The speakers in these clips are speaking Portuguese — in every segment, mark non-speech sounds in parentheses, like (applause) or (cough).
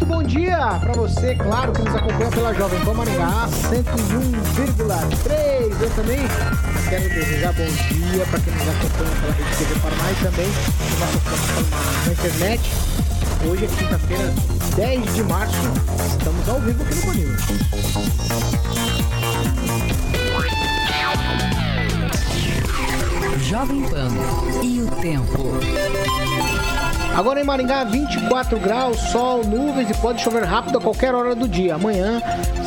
Muito bom dia para você, claro, que nos acompanha pela Jovem Pan Maringá 101,3. Eu também quero desejar bom dia para quem nos acompanha pela Rede TV Paraná e também nossa plataforma internet. Hoje é quinta-feira, 10 de março. Estamos ao vivo aqui no Conil. Jovem Pan e o tempo. Agora em Maringá, 24 graus, sol, nuvens e pode chover rápido a qualquer hora do dia. Amanhã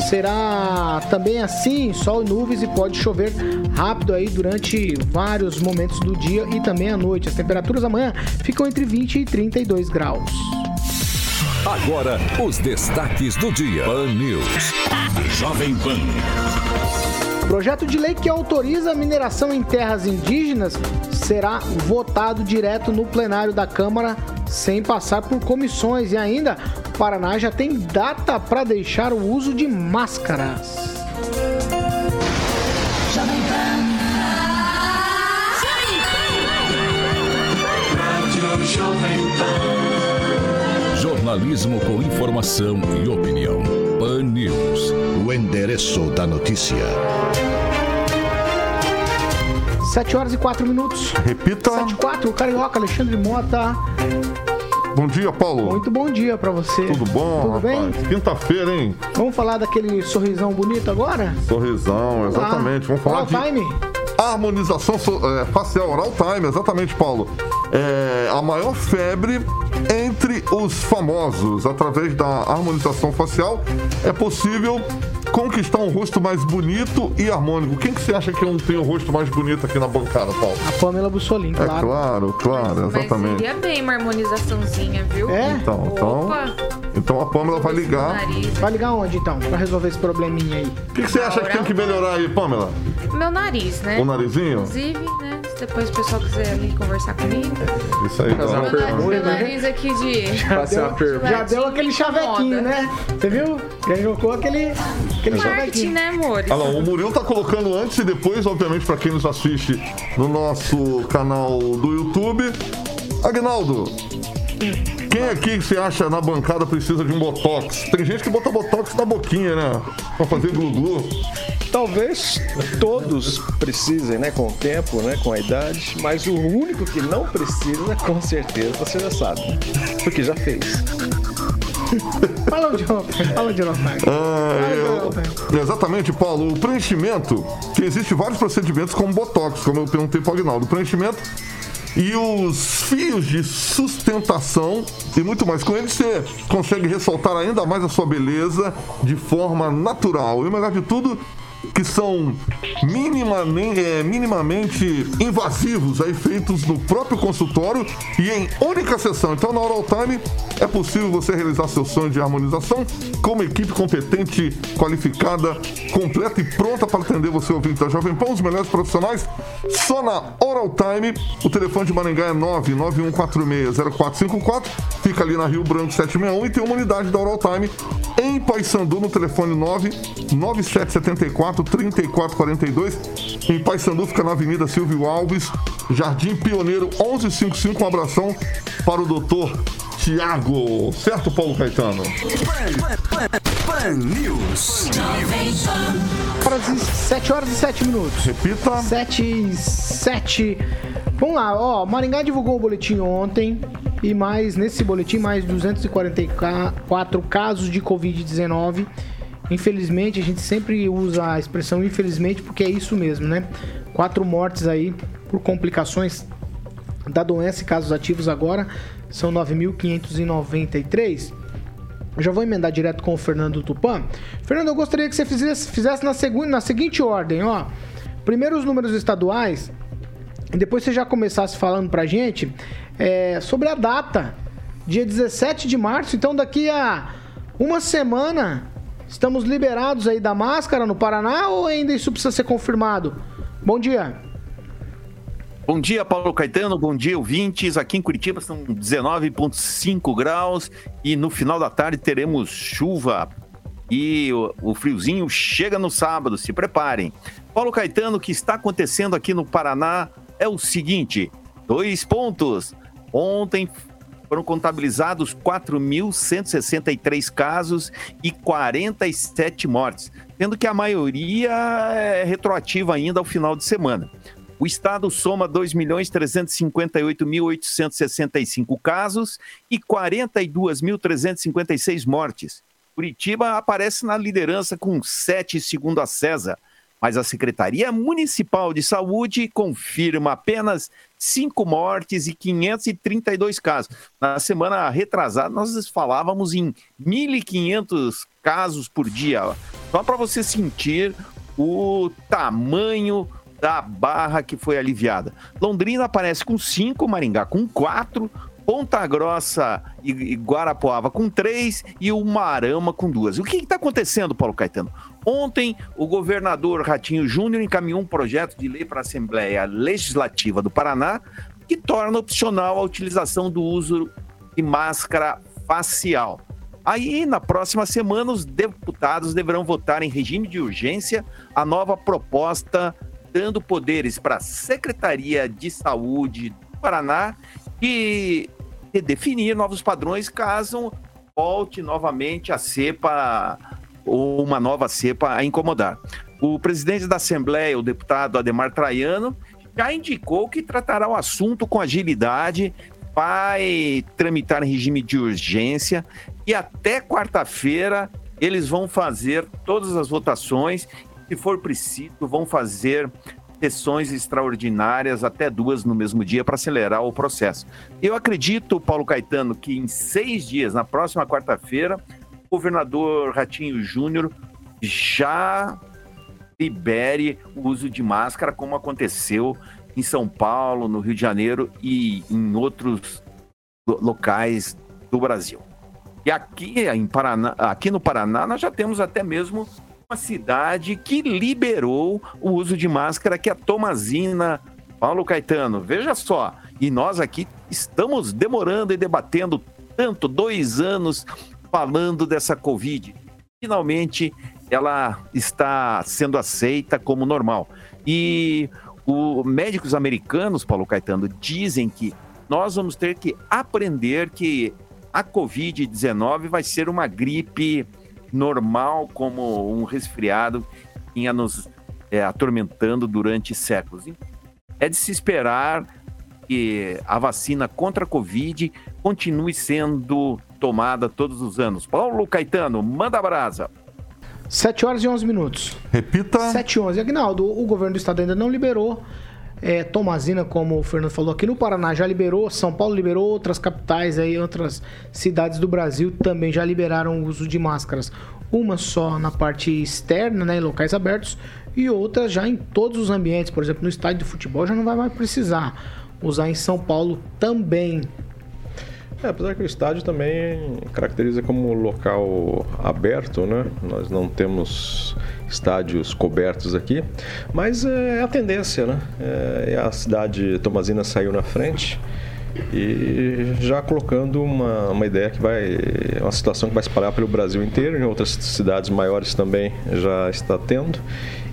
será também assim, sol e nuvens e pode chover rápido aí durante vários momentos do dia e também à noite. As temperaturas amanhã ficam entre 20 e 32 graus. Agora, os destaques do dia. Pan News. Jovem Pan. Projeto de lei que autoriza a mineração em terras indígenas será votado direto no plenário da Câmara sem passar por comissões e ainda Paraná já tem data para deixar o uso de máscaras. Jornalismo com informação e opinião. Pan News. O endereço da notícia. 7 horas e 4 minutos. Repita. 7 e 4, o Carioca Alexandre Mota. Bom dia, Paulo. Muito bom dia para você. Tudo bom, Tudo rapaz? bem? Quinta-feira, hein? Vamos falar daquele sorrisão bonito agora? Sorrisão, exatamente. Vamos falar Oral de time? harmonização so- é, facial, oral time, exatamente, Paulo. É a maior febre entre os famosos. Através da harmonização facial, é possível conquistar um rosto mais bonito e harmônico. Quem que você acha que não tem o rosto mais bonito aqui na bancada, Paulo? A Pamela Bussolin, É claro. claro, claro, Mas exatamente. iria bem uma harmonizaçãozinha, viu? É? Então, então, Opa! então a Pamela vai ligar. Vai ligar onde então? Pra resolver esse probleminha aí. O que, que você acha que tem que melhorar aí, Pamela? Meu nariz, né? O narizinho? Inclusive? Se depois o pessoal quiser ali conversar comigo. Isso aí, Fazer uma então. Meu, nariz, né? nariz aqui de. Fazer uma pergunta. Já deu aquele chavequinho, né? Você viu? Já colocou aquele, aquele chavequinho. né, amores? Ah, não, o Murilo tá colocando antes e depois, obviamente, pra quem nos assiste no nosso canal do YouTube. Agnaldo, quem aqui que você acha na bancada precisa de um botox? Tem gente que bota botox na boquinha, né? Pra fazer glu-glu. Talvez todos precisem, né, com o tempo, né, com a idade, mas o único que não precisa, com certeza, você já sabe, porque já fez. (laughs) Fala de novo, fala de. É, é, exatamente, Paulo. O preenchimento, que existe vários procedimentos como botox, como eu perguntei para o Agnaldo. O preenchimento e os fios de sustentação e muito mais. Com eles você consegue ressaltar ainda mais a sua beleza de forma natural. E o melhor de tudo, que são minimamente, é, minimamente invasivos, aí feitos no próprio consultório e em única sessão. Então, na Oral Time, é possível você realizar seu sonho de harmonização com uma equipe competente, qualificada, completa e pronta para atender você, ouvinte da Jovem Pan, os melhores profissionais, só na Oral Time. O telefone de Maringá é 991460454, fica ali na Rio Branco 761 e tem uma unidade da Oral Time em Paysandu no telefone 99774 3442. Em Paysandu fica na Avenida Silvio Alves, Jardim Pioneiro 1155. Um abração para o doutor Tiago. Certo, Paulo Caetano? Pan News. Para 7 horas e 7 minutos. Repita. 7 e 7. Vamos lá, ó. Maringá divulgou o boletim ontem. E mais, nesse boletim, mais 244 casos de Covid-19. Infelizmente, a gente sempre usa a expressão infelizmente porque é isso mesmo, né? Quatro mortes aí por complicações da doença e casos ativos agora são 9.593. Eu já vou emendar direto com o Fernando Tupan. Fernando, eu gostaria que você fizesse, fizesse na, segunda, na seguinte ordem, ó. Primeiro os números estaduais, e depois você já começasse falando pra gente é, sobre a data dia 17 de março. Então, daqui a uma semana, estamos liberados aí da máscara no Paraná ou ainda isso precisa ser confirmado? Bom dia. Bom dia, Paulo Caetano. Bom dia, ouvintes. Aqui em Curitiba são 19,5 graus e no final da tarde teremos chuva. E o, o friozinho chega no sábado, se preparem. Paulo Caetano, o que está acontecendo aqui no Paraná é o seguinte: dois pontos. Ontem foram contabilizados 4.163 casos e 47 mortes, sendo que a maioria é retroativa ainda ao final de semana. O estado soma 2.358.865 casos e 42.356 mortes. Curitiba aparece na liderança com 7, segundo a César, mas a Secretaria Municipal de Saúde confirma apenas 5 mortes e 532 casos. Na semana retrasada, nós falávamos em 1.500 casos por dia. Só para você sentir o tamanho da barra que foi aliviada. Londrina aparece com 5, Maringá com 4, Ponta Grossa e Guarapuava com três e o Marama com duas. O que está acontecendo, Paulo Caetano? Ontem, o governador Ratinho Júnior encaminhou um projeto de lei para a Assembleia Legislativa do Paraná que torna opcional a utilização do uso de máscara facial. Aí, na próxima semana, os deputados deverão votar em regime de urgência a nova proposta dando poderes para a Secretaria de Saúde do Paraná e definir novos padrões caso volte novamente a cepa ou uma nova cepa a incomodar. O presidente da Assembleia, o deputado Ademar Traiano, já indicou que tratará o assunto com agilidade, vai tramitar em regime de urgência e até quarta-feira eles vão fazer todas as votações. Se for preciso, vão fazer sessões extraordinárias, até duas no mesmo dia, para acelerar o processo. Eu acredito, Paulo Caetano, que em seis dias, na próxima quarta-feira, o governador Ratinho Júnior já libere o uso de máscara, como aconteceu em São Paulo, no Rio de Janeiro e em outros locais do Brasil. E aqui, em Paraná, aqui no Paraná, nós já temos até mesmo uma cidade que liberou o uso de máscara, que é a Tomazina. Paulo Caetano, veja só, e nós aqui estamos demorando e debatendo tanto, dois anos falando dessa Covid. Finalmente, ela está sendo aceita como normal. E os médicos americanos, Paulo Caetano, dizem que nós vamos ter que aprender que a Covid-19 vai ser uma gripe normal como um resfriado que ia nos é, atormentando durante séculos. É de se esperar que a vacina contra a Covid continue sendo tomada todos os anos. Paulo Caetano, manda a brasa. 7 horas e 11 minutos. Repita. 7 e 11. Agnaldo, o governo do estado ainda não liberou é, Tomazina, como o Fernando falou aqui no Paraná, já liberou, São Paulo liberou, outras capitais aí, outras cidades do Brasil também já liberaram o uso de máscaras. Uma só na parte externa, né, em locais abertos, e outra já em todos os ambientes, por exemplo, no estádio de futebol já não vai mais precisar usar em São Paulo também. É, apesar que o estádio também caracteriza como local aberto, né? Nós não temos estádios cobertos aqui, mas é a tendência, né? É, a cidade Tomazina saiu na frente e já colocando uma, uma ideia que vai uma situação que vai espalhar pelo Brasil inteiro em outras cidades maiores também já está tendo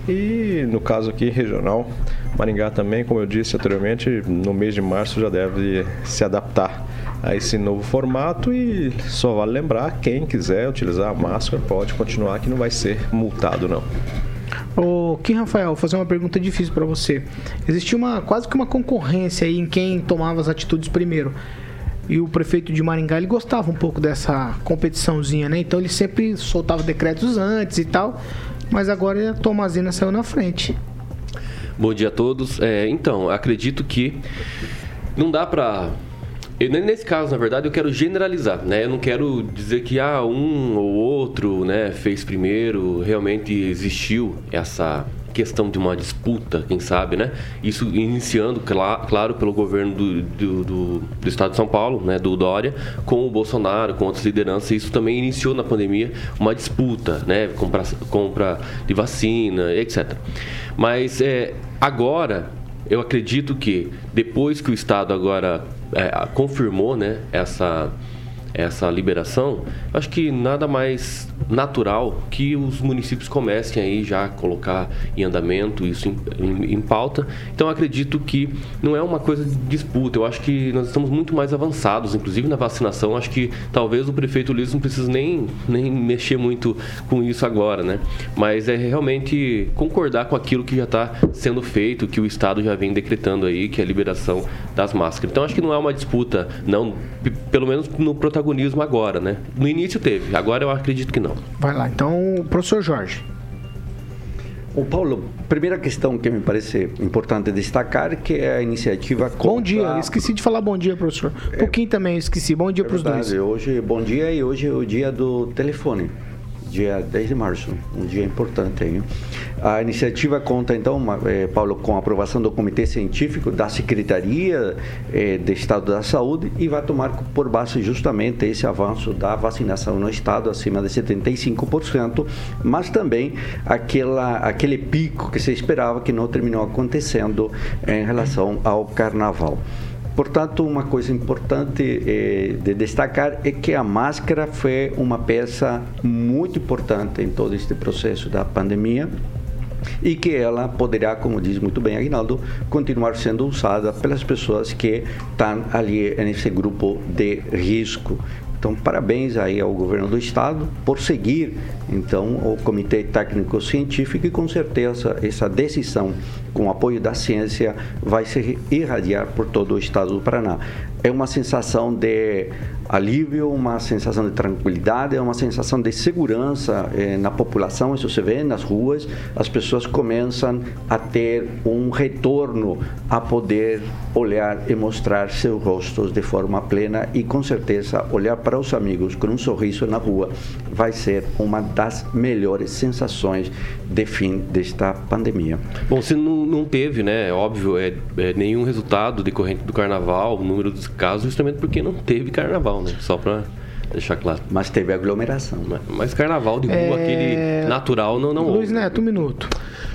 e no caso aqui regional Maringá também como eu disse anteriormente no mês de março já deve se adaptar a esse novo formato e só vale lembrar, quem quiser utilizar a máscara pode continuar que não vai ser multado não. Ô, Kim Rafael, vou fazer uma pergunta difícil para você. Existia uma quase que uma concorrência aí em quem tomava as atitudes primeiro. E o prefeito de Maringá, ele gostava um pouco dessa competiçãozinha, né? Então ele sempre soltava decretos antes e tal. Mas agora a Tomazina saiu na frente. Bom dia a todos. É, então, acredito que não dá para eu, nesse caso, na verdade, eu quero generalizar, né? Eu não quero dizer que ah, um ou outro, né, fez primeiro, realmente existiu essa questão de uma disputa, quem sabe, né? Isso iniciando, cla- claro, pelo governo do, do, do- do estado de São Paulo, né? Do Dória, com o Bolsonaro, com outras lideranças. Isso também iniciou na pandemia uma disputa, né? Compra, compra de vacina, etc. Mas é, agora, eu acredito que depois que o estado agora é, confirmou, né? Essa essa liberação, acho que nada mais natural que os municípios comecem aí já a colocar em andamento isso em, em- em pauta. Então acredito que não é uma coisa de disputa. Eu acho que nós estamos muito mais avançados, inclusive na vacinação. Acho que talvez o prefeito Luiz não precise nem, nem mexer muito com isso agora, né? Mas é realmente concordar com aquilo que já está sendo feito, que o Estado já vem decretando aí, que é a liberação das máscaras. Então acho que não é uma disputa, não, pelo menos no protagonismo agora, né? No início teve, agora eu acredito que não. Vai lá, então, professor Jorge. O Paulo, primeira questão que me parece importante destacar que é a iniciativa Bom dia, contra- esqueci de falar bom dia, professor. Um pouquinho também, eu esqueci. Bom dia É para os dois. Hoje, bom dia e hoje é o dia do telefone, dia 10 de março, um dia importante aí. A iniciativa conta então, eh, Paulo, com a aprovação do Comitê Científico da Secretaria eh, de Estado da Saúde e vai tomar por base justamente esse avanço da vacinação no Estado acima de 75%, mas também aquela, aquele pico que se esperava que não terminou acontecendo em relação ao Carnaval. Portanto, uma coisa importante eh, de destacar é que a máscara foi uma peça muito importante em todo este processo da pandemia e que ela poderá, como diz muito bem Aguinaldo, continuar sendo usada pelas pessoas que estão ali nesse grupo de risco. Então, parabéns aí ao governo do estado por seguir, então, o Comitê Técnico Científico e com certeza essa decisão, com o apoio da ciência, vai se irradiar por todo o estado do Paraná. É uma sensação de alívio, uma sensação de tranquilidade, é uma sensação de segurança eh, na população. Isso se vê nas ruas, as pessoas começam a ter um retorno a poder olhar e mostrar seus rostos de forma plena e com certeza olhar para os amigos com um sorriso na rua vai ser uma das melhores sensações de fim desta pandemia. Bom, se não, não teve, né, é óbvio, é, é nenhum resultado decorrente do carnaval, o número dos casos, justamente porque não teve carnaval, né? Só para deixar claro. Mas teve aglomeração. Mas, mas carnaval de rua, É, aquele natural, não, não Luiz houve. Neto, um minuto.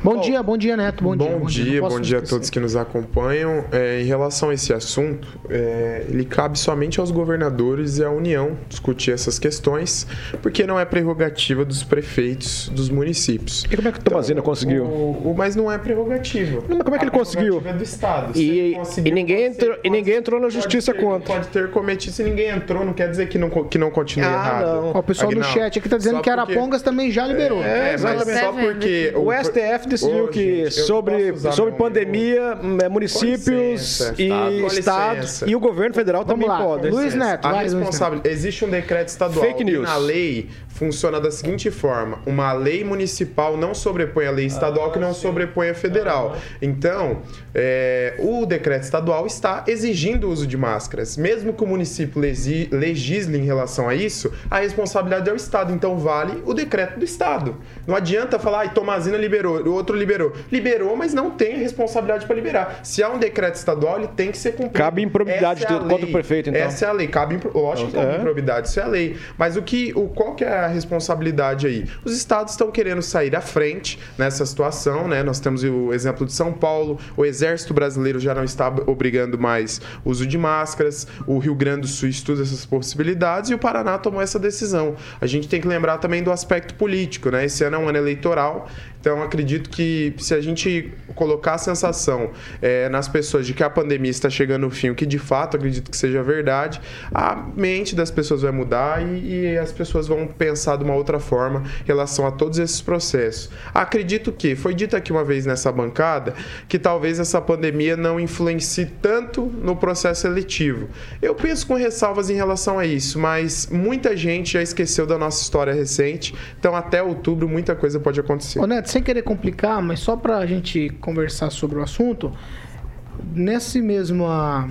Bom dia, bom dia, Neto. Bom, dia. Bom dia, Não bom dia a todos que nos acompanham. É, em relação a esse assunto, é, ele cabe somente aos governadores e à União discutir essas questões, porque não é prerrogativa dos prefeitos dos municípios. E como é que o Tomazina conseguiu? O, o- mas não é prerrogativa. Mas como é que A ele conseguiu? prerrogativa É do Estado. E- e ninguém entrou- e ninguém entrou na justiça ter- contra. Pode ter cometido. Se ninguém entrou, não quer dizer que não, que não continue Ah, errado. não. Ó, o pessoal no Aguinaldo, chat aqui tá dizendo só que porque- Arapongas também já liberou. É, mas exatamente. só porque... O STF decidiu Ô, que gente, não sobre, sobre meu- pandemia, é, municípios licença, e estados e o governo federal Vamos também lá, podem. Luiz Neto, A vai, Luiz Neto. responsável, existe um decreto estadual Fake news. na lei funciona da seguinte forma: uma lei municipal não sobrepõe a lei estadual que não sobrepõe a federal. Então, é, o decreto estadual está exigindo o uso de máscaras, mesmo que o município legisle em relação a isso, a responsabilidade é o estado. Então vale o decreto do estado. Não adianta falar, ai, Tomazina liberou, o outro liberou. Liberou, mas não tem a responsabilidade para liberar. Se há um decreto estadual, ele tem que ser cumprido. Cabe improbidade é contra o prefeito, então. Essa é a lei. Cabe, impro- lógico que cabe É. improbidade, isso é a lei. Mas o que, o, qual que é a responsabilidade aí? Os estados estão querendo sair à frente nessa situação, né? Nós temos o exemplo de São Paulo, o Exército Brasileiro já não está obrigando mais uso de máscaras, o Rio Grande do Sul estuda essas possibilidades e o Paraná tomou essa decisão. A gente tem que lembrar também do aspecto político, né? Esse ano é um ano eleitoral, então acredito que se a gente colocar a sensação eh, nas pessoas de que a pandemia está chegando no fim, o que de fato acredito que seja verdade, a mente das pessoas vai mudar e, e as pessoas vão pensar de uma outra forma em relação a todos esses processos. Acredito que foi dito aqui uma vez nessa bancada que talvez essa pandemia não influencie tanto no processo eletivo. Eu penso com ressalvas em relação a isso, mas muita gente já esqueceu da nossa história recente, então até outubro muita coisa pode acontecer. Ô Neto, sem querer complicar, mas só pra gente conversar sobre o assunto, nesse mesmo, ah,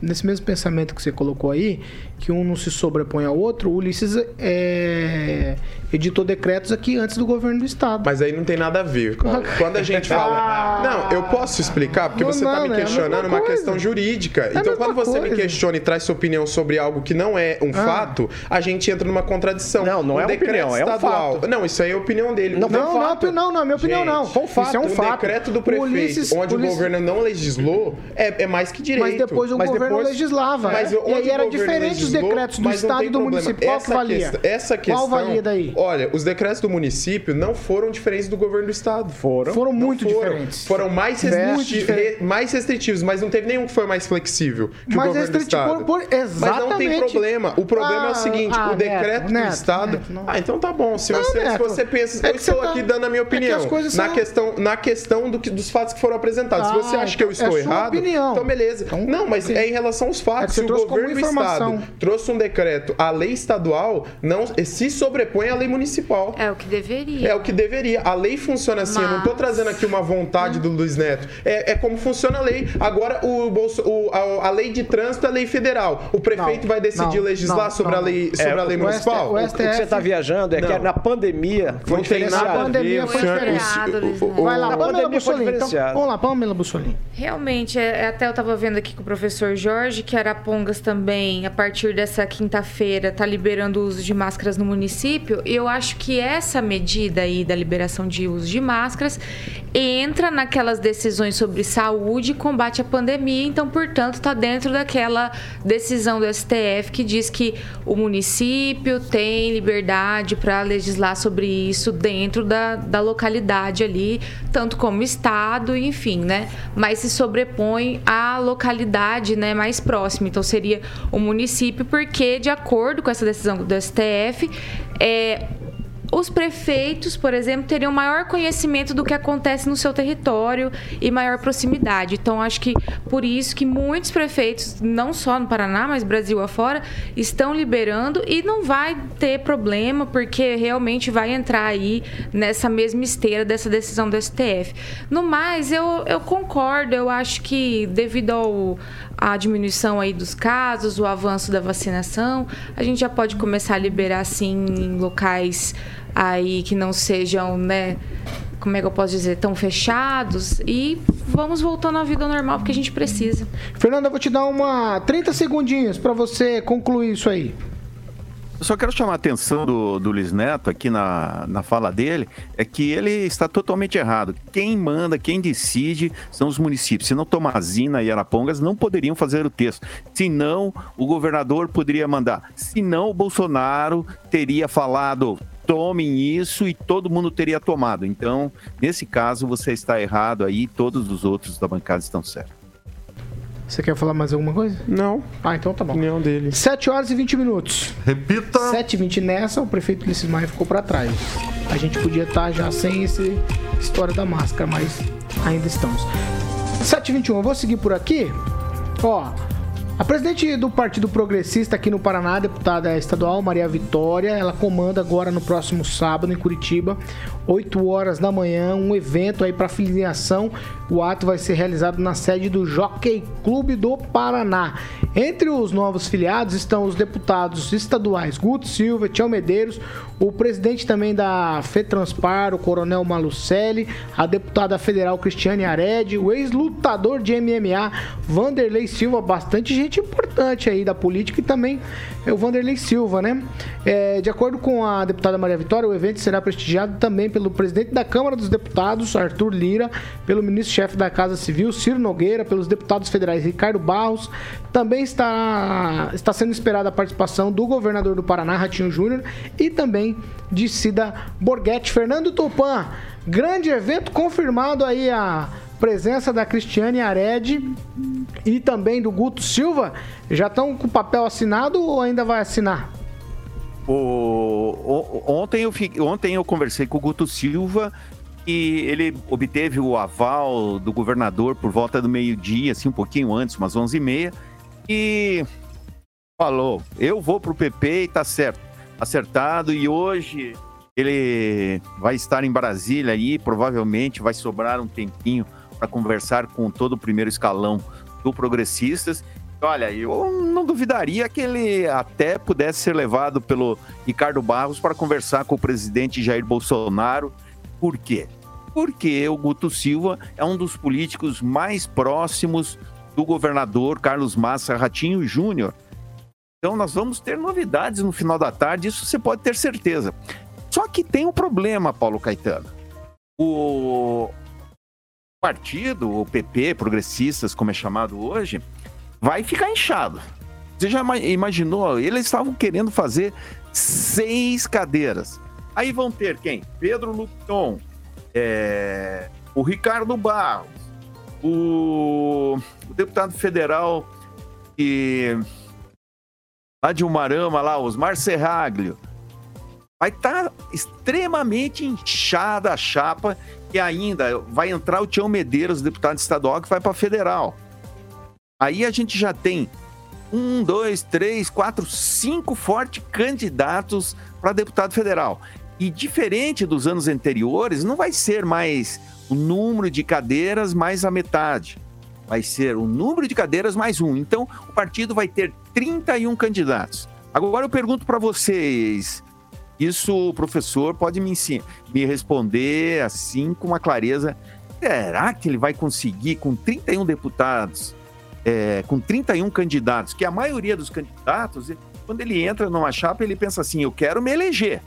nesse mesmo pensamento que você colocou aí, que um não se sobrepõe ao outro, o Ulisses é, editou decretos aqui antes do governo do estado. Mas aí não tem nada a ver. (laughs) Quando a gente fala. Não, eu posso explicar, porque Não, você está me? É questionando mesma uma questão jurídica. a então, quando você me coisa. questiona e traz sua opinião sobre algo que não é um Ah. fato, a gente entra numa contradição. Não, não O é opinião, é um estadual- fato. Não, isso aí é a opinião dele. Não, não, não, fato. não, não, é minha opinião não. Foi um fato. Isso é um fato. decreto do prefeito, Ulisses- onde Ulisses- o governo não legislou, é, é mais que direito. Mas depois o Mas governo depois- legislava. Mas e onde aí o era diferente os decretos do estado e do problema. município. Qual que Essa valia? questão- essa questão, Qual valia daí? Olha, os decretos do município não foram diferentes do governo do estado. Foram. Foram muito foram. diferentes. Foram mais, restriti- re- mais restritivos, mas não teve nenhum que foi mais flexível que Mais o governo do restritivo estado. por- por- Mas não tem exatamente. problema. O problema é Ah, o seguinte, ah, o decreto Neto, do Neto, estado... Neto, ah, então tá bom. Se, Não, você, se você pensa... é eu que estou tá- aqui dando a minha é que opinião. as coisas na, são- questão, na questão do que, dos fatos que foram apresentados. se Ah, você acha que eu é estou errado, opinião. então beleza. Então, não, mas é em relação aos É que fatos. você Se o trouxe como governo do informação. estado trouxe um decreto, a lei estadual não se sobrepõe à lei municipal. É o que deveria. É o que deveria. A lei funciona assim. Eu não Mas- trazendo aqui uma vontade do Luiz Neto. É, é como funciona a lei. Agora, o Bolso, o- a, a lei de trânsito é lei federal. O prefeito Não, vai decidir não, legislar não, sobre, não, a lei, não. sobre É, a lei o municipal? O O que você STF está viajando é que na pandemia foi Não diferenciado. nada a ver. pandemia foi diferenciado, Luiz Neto. Vai lá, Na Pamela pandemia foi Bussolini. Então, diferenciado. vamos lá, Pamela Bussolini. Realmente, é, até eu estava vendo aqui com o professor Jorge que Arapongas também, a partir dessa quinta-feira, está liberando o uso de máscaras no município. Eu acho que essa medida aí da liberação de uso de máscaras entra naquelas decisões sobre saúde e combate à pandemia. Então, portanto, está dentro daquela decisão do STF que diz que o município tem liberdade para legislar sobre isso dentro da, da localidade ali, tanto como estado, enfim, né? Mas se sobrepõe à localidade, né, mais próxima. Então seria o município, porque de acordo com essa decisão do STF, é os prefeitos, por exemplo, teriam maior conhecimento do que acontece no seu território e maior proximidade. Então, acho que por isso que muitos prefeitos, não só no Paraná, mas Brasil afora, estão liberando e não vai ter problema, porque realmente vai entrar aí nessa mesma esteira dessa decisão do STF. No mais, eu, eu concordo, eu acho que devido ao, à diminuição aí dos casos, o avanço da vacinação, a gente já pode começar a liberar, assim, em locais aí que não sejam, né, como é que eu posso dizer, tão fechados e vamos voltando à vida normal porque a gente precisa. Fernanda, eu vou te dar uma 30 segundinhos para você concluir isso aí. Eu só quero chamar a atenção do, do Luiz Neto aqui na, na fala dele, é que ele está totalmente errado. Quem manda, quem decide são os municípios. Senão Tomazina e Arapongas não poderiam fazer o texto. Senão, o governador poderia mandar. Senão, o Bolsonaro teria falado tomem isso e todo mundo teria tomado. Então, nesse caso, você está errado aí, todos os outros da bancada estão certos. Você quer falar mais alguma coisa? Não. Ah, então tá bom. Opinião dele. 7 horas e 20 minutos. Repita. 7 e 20 nessa, o prefeito Ulisses Maia ficou para trás. A gente podia estar já sem esse história da máscara, mas ainda estamos. 7 e 21, eu vou seguir por aqui. Ó, a presidente do Partido Progressista aqui no Paraná, deputada estadual Maria Vitória, ela comanda agora no próximo sábado em Curitiba, 8 horas da manhã, um evento aí para filiação. O ato vai ser realizado na sede do Jockey Clube do Paraná. Entre os novos filiados estão os deputados estaduais Guto Silva, Tião Medeiros, o presidente também da FETranspar, o Coronel Malucelli, a deputada federal Cristiane Ared, o ex-lutador de MMA Vanderlei Silva, bastante gente importante aí da política e também é o Vanderlei Silva, né? É, de acordo com a deputada Maria Vitória, o evento será prestigiado também pelo presidente da Câmara dos Deputados, Arthur Lira, pelo ministro-chefe da Casa Civil, Ciro Nogueira, pelos deputados federais Ricardo Barros. Também está, está sendo esperada a participação do governador do Paraná, Ratinho Júnior, e também de Cida Borghetti. Fernando Tupan, grande evento confirmado aí a presença da Cristiane Ared e também do Guto Silva. Já estão com o papel assinado ou ainda vai assinar? O, o- ontem, eu, fi- ontem eu conversei com o Guto Silva e ele obteve o aval do governador por volta do meio-dia, assim, um pouquinho antes, umas 11h30, e falou: eu vou pro PP e tá certo, acertado, e hoje ele vai estar em Brasília aí, provavelmente vai sobrar um tempinho para conversar com todo o primeiro escalão do Progressistas. Olha, eu não duvidaria que ele até pudesse ser levado pelo Ricardo Barros para conversar com o presidente Jair Bolsonaro. Por quê? Porque o Guto Silva é um dos políticos mais próximos do governador Carlos Massa Ratinho Júnior. Então nós vamos ter novidades no final da tarde, isso você pode ter certeza. Só que tem um problema, Paulo Caetano. O partido, o PP, progressistas, como é chamado hoje, vai ficar inchado. Você já imaginou? Eles estavam querendo fazer seis cadeiras. Aí vão ter quem? Pedro Luton, é... o Ricardo Barros, o, o deputado federal e lá de Umarama, lá, Osmar Serraglio. Vai estar tá extremamente inchada a chapa e ainda vai entrar o Tião Medeiros, deputado estadual, que vai para federal. Aí a gente já tem um, dois, três, quatro, cinco fortes candidatos para deputado federal. E diferente dos anos anteriores, não vai ser mais o número de cadeiras mais a metade. Vai ser o número de cadeiras mais um. Então, o partido vai ter 31 candidatos. Agora eu pergunto para vocês, isso o professor pode me, me responder assim com uma clareza. Será que ele vai conseguir, com 31 deputados, é, com 31 candidatos, que a maioria dos candidatos, quando ele entra numa chapa, ele pensa assim: eu quero me eleger.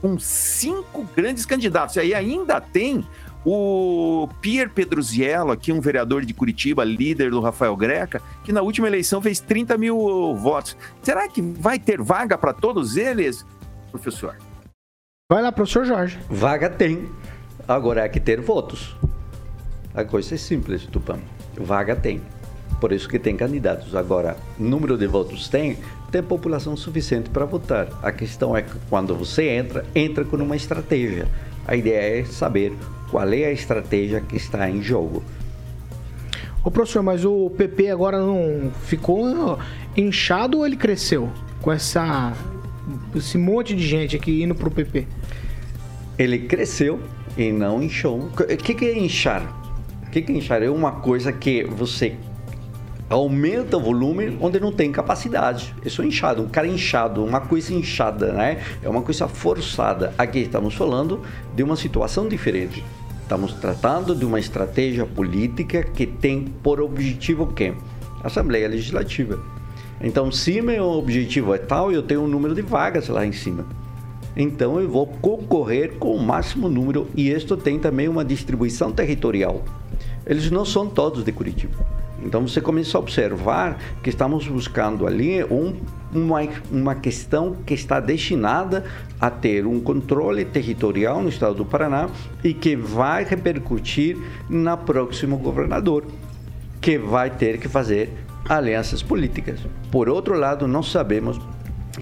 Com cinco grandes candidatos. E aí ainda tem o Pierre Pedruziello, aqui um vereador de Curitiba, líder do Rafael Greca, que na última eleição fez 30 mil votos. Será que vai ter vaga para todos eles, professor? Vai lá, professor Jorge. Vaga tem. Agora é que ter votos. A coisa é simples, Tupã. Vaga tem por isso que tem candidatos. Agora, número de votos tem, tem população suficiente para votar. A questão é que quando você entra, entra com uma estratégia. A ideia é saber qual é a estratégia que está em jogo. Ô professor, mas o PP agora não ficou inchado ou ele cresceu com essa esse monte de gente aqui indo pro PP? Ele cresceu e não inchou. O que, que é inchar? O que, que é inchar? É uma coisa que você aumenta o volume onde não tem capacidade. Isso é inchado, um cara inchado, uma coisa inchada, né? É uma coisa forçada. Aqui estamos falando de uma situação diferente. Estamos tratando de uma estratégia política que tem por objetivo quê? Assembleia Legislativa. Então, se meu objetivo é tal, eu tenho um número de vagas lá em cima. Então, eu vou concorrer com o máximo número e isto tem também uma distribuição territorial. Eles não são todos de Curitiba. Então você começa a observar que estamos buscando ali um, uma, uma questão que está destinada a ter um controle territorial no estado do Paraná e que vai repercutir na próximo governador, que vai ter que fazer alianças políticas. Por outro lado, nós sabemos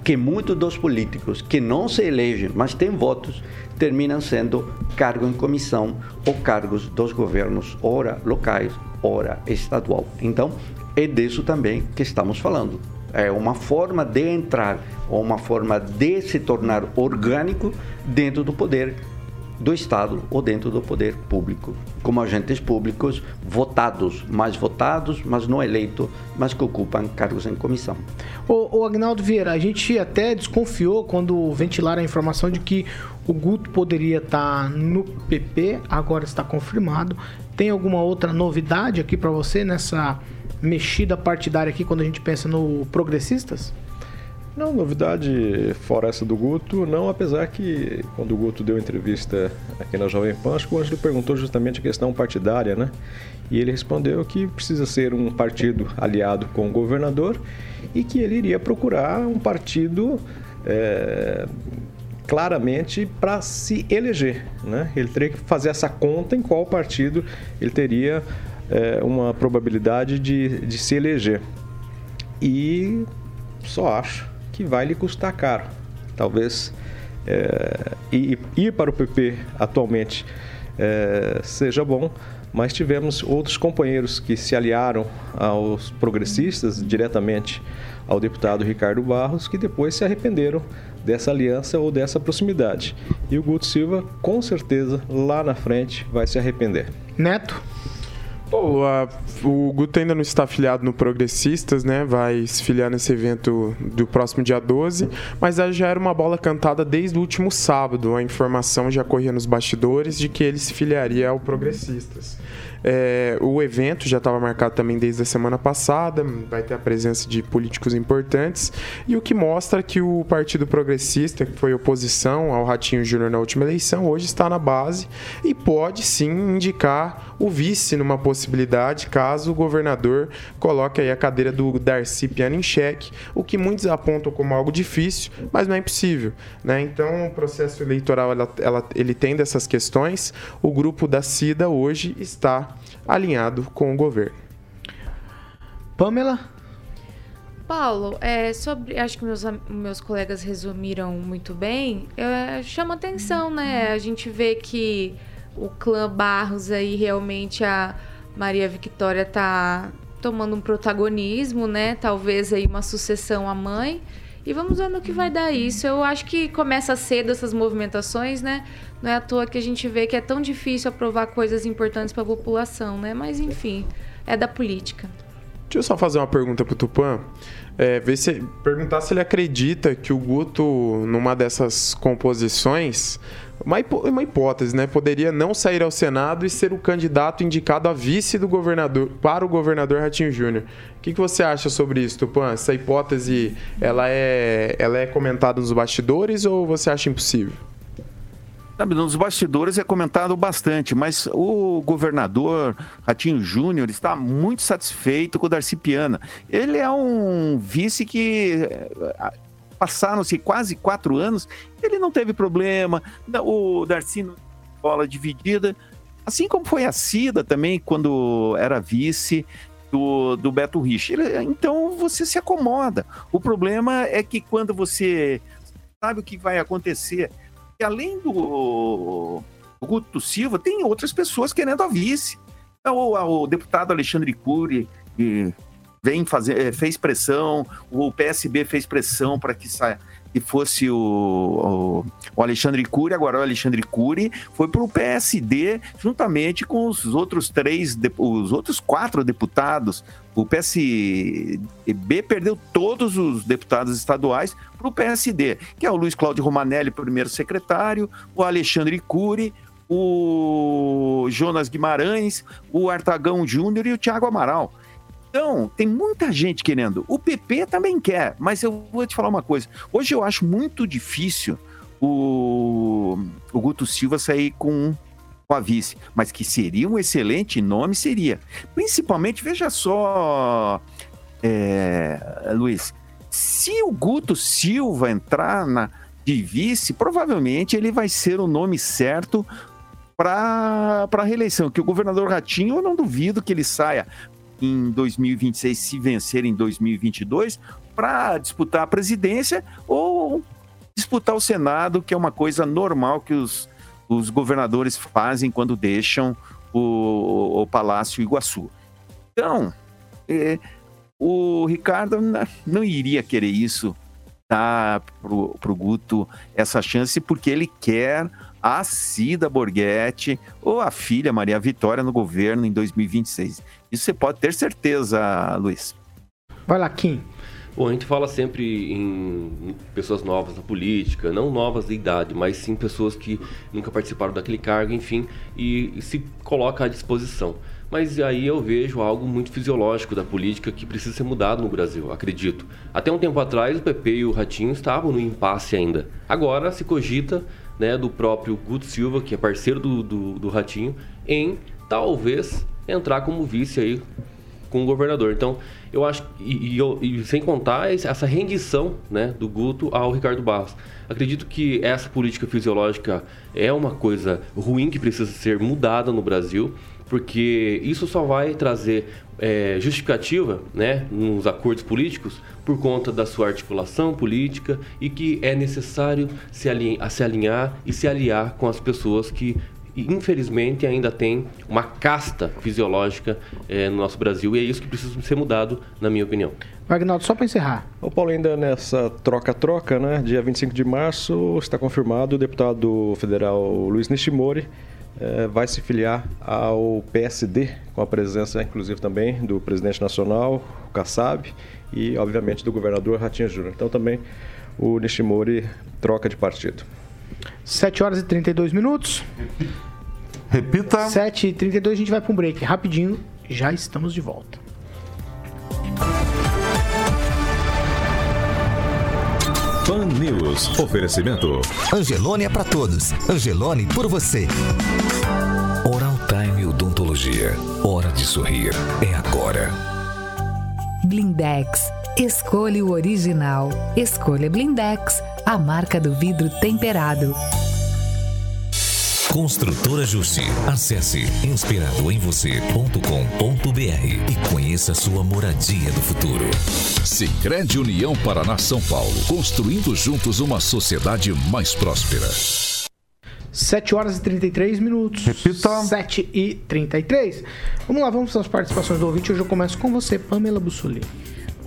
que muitos dos políticos que não se elegem, mas têm votos, terminam sendo cargo em comissão ou cargos dos governos, ora locais, ora estadual. Então, é disso também que estamos falando. É uma forma de entrar, ou uma forma de se tornar orgânico dentro do poder do Estado ou dentro do poder público, como agentes públicos votados, mais votados, mas não eleitos, mas que ocupam cargos em comissão. O, o Agnaldo Vieira, a gente até desconfiou quando ventilaram a informação de que o Guto poderia estar no PP, agora está confirmado. Tem alguma outra novidade aqui para você nessa mexida partidária aqui quando a gente pensa no progressistas? Não, novidade fora essa do Guto, não, apesar que quando o Guto deu entrevista aqui na Jovem Pan, acho que o Ângelo perguntou justamente a questão partidária, né? E ele respondeu que precisa ser um partido aliado com o governador e que ele iria procurar um partido é, claramente para se eleger, né? Ele teria que fazer essa conta em qual partido ele teria é, uma probabilidade de, de se eleger. E só acho que vai lhe custar caro. Talvez é, ir, para o PP atualmente é, seja bom, mas tivemos outros companheiros que se aliaram aos progressistas diretamente ao deputado Ricardo Barros, que depois se arrependeram dessa aliança ou dessa proximidade. E o Guto Silva, com certeza, lá na frente vai se arrepender. Neto? O Guto ainda não está afiliado no Progressistas, né? Vai se filiar nesse evento do próximo dia 12, mas já era uma bola cantada desde o último sábado. A informação já corria nos bastidores de que ele se filiaria ao Progressistas. É, o evento já estava marcado também desde a semana passada, vai ter a presença de políticos importantes, e o que mostra que o Partido Progressista, que foi oposição ao Ratinho Júnior na última eleição, hoje está na base e pode sim indicar o vice numa possibilidade caso o governador coloque aí a cadeira do Darcy Piano em xeque, o que muitos apontam como algo difícil, mas não é impossível. Né? Então o processo eleitoral ela, ela- ele tem dessas questões, o grupo da CIDA hoje está alinhado com o governo. Pamela? Paulo, é, sobre, acho que meus, meus colegas resumiram muito bem. É, chama atenção, né? A gente vê que o clã Barros aí realmente a Maria Victória tá tomando um protagonismo, né? Talvez aí uma sucessão à mãe. E vamos ver no que vai dar isso. Eu acho que começa cedo essas movimentações, né? Não é à toa que a gente vê que é tão difícil aprovar coisas importantes para a população, né? Mas enfim, é da política. Deixa eu só fazer uma pergunta pro Tupã. É, ver se, perguntar se ele acredita que o Guto, numa dessas composições, uma, hipó- uma hipótese, né? Poderia não sair ao Senado e ser o candidato indicado a vice do governador para o governador Ratinho Júnior. O que, que você acha sobre isso, Tupã? Essa hipótese ela é, ela é comentada nos bastidores ou você acha impossível? Sabe, nos bastidores é comentado bastante, mas o governador Ratinho Júnior está muito satisfeito com o Darcy Piana. Ele é um vice que passaram-se quase quatro anos, ele não teve problema, o Darcy não bola dividida, assim como foi a Cida também, quando era vice do, do Beto Rich. Então você se acomoda. O problema é que quando você sabe o que vai acontecer, e além do, Guto Silva, tem outras pessoas querendo a vice. O, o deputado Alexandre Cury vem fazer, eh, fez pressão, o PSB fez pressão para que saia. Que fosse o, o, Alexandre Cury, agora o Alexandre Cury foi para o PSD juntamente com os outros três, os outros quatro deputados. O PSB perdeu todos os deputados estaduais para o PSD, que é o Luiz Cláudio Romanelli, primeiro secretário, o Alexandre Cury, o Jonas Guimarães, o Artagão Júnior e o Thiago Amaral. Então, tem muita gente querendo. O PP também quer, mas eu vou te falar uma coisa. Hoje eu acho muito difícil o, o Guto Silva sair com, com a vice, mas que seria um excelente nome, seria. Principalmente, veja só, é, Luiz, se o Guto Silva entrar na, de vice, provavelmente ele vai ser o nome certo para a reeleição. Que o governador Ratinho, eu não duvido que ele saia em 2026, se vencer em 2022, para disputar a presidência ou disputar o Senado, que é uma coisa normal que os, os governadores fazem quando deixam o, o Palácio Iguaçu. Então, é, o Ricardo não iria querer isso, dar pro, pro Guto essa chance, porque ele quer a Cida Borghetti ou a filha Maria Vitória no governo em 2026. Isso você pode ter certeza, Luiz. Vai lá, Kim. Bom, a gente fala sempre em pessoas novas na política, não novas de idade, mas sim pessoas que nunca participaram daquele cargo, enfim, e, e se coloca à disposição. Mas aí eu vejo algo muito fisiológico da política que precisa ser mudado no Brasil, acredito. Até um tempo atrás o PP e o Ratinho estavam no impasse ainda. Agora se cogita né, do próprio Guto Silva, que é parceiro do, do, do Ratinho, em talvez entrar como vice aí com o governador. Então, eu acho e, e e sem contar essa rendição, né, do Guto ao Ricardo Barros. Acredito que essa política fisiológica é uma coisa ruim que precisa ser mudada no Brasil, porque isso só vai trazer é, justificativa, né, nos acordos políticos por conta da sua articulação política e que é necessário se, se alinhar e se aliar com as pessoas que infelizmente ainda tem uma casta fisiológica eh, no nosso Brasil e é isso que precisa ser mudado, na minha opinião. Agnaldo, só para encerrar. O Paulo, ainda nessa troca-troca, né? Dia 25 de março, está confirmado o deputado federal Luiz Nishimori eh, vai se filiar ao PSD, com a presença, inclusive, também do presidente nacional, o Kassab, e, obviamente, do governador Ratinho Júnior. Então, também o Nishimori troca de partido. 7 horas e 32 minutos. Repita. 7 e 32 a gente vai para um break. Rapidinho, já estamos de volta. Pan News. Oferecimento. Angelone é pra todos. Angelone por você. Oral Time Odontologia. Hora de sorrir. É agora. Blindex. Escolha o original. Escolha Blindex, a marca do vidro temperado. Construtora Justi. Acesse inspiradoemvocê.com.br e conheça sua moradia do futuro. Sicredi União Paraná São Paulo, construindo juntos uma sociedade mais próspera. 7 horas e 33 minutos. Repita. 7 e 33. Vamos lá, vamos para as participações do ouvinte. Hoje eu começo com você, Pamela Bussoli.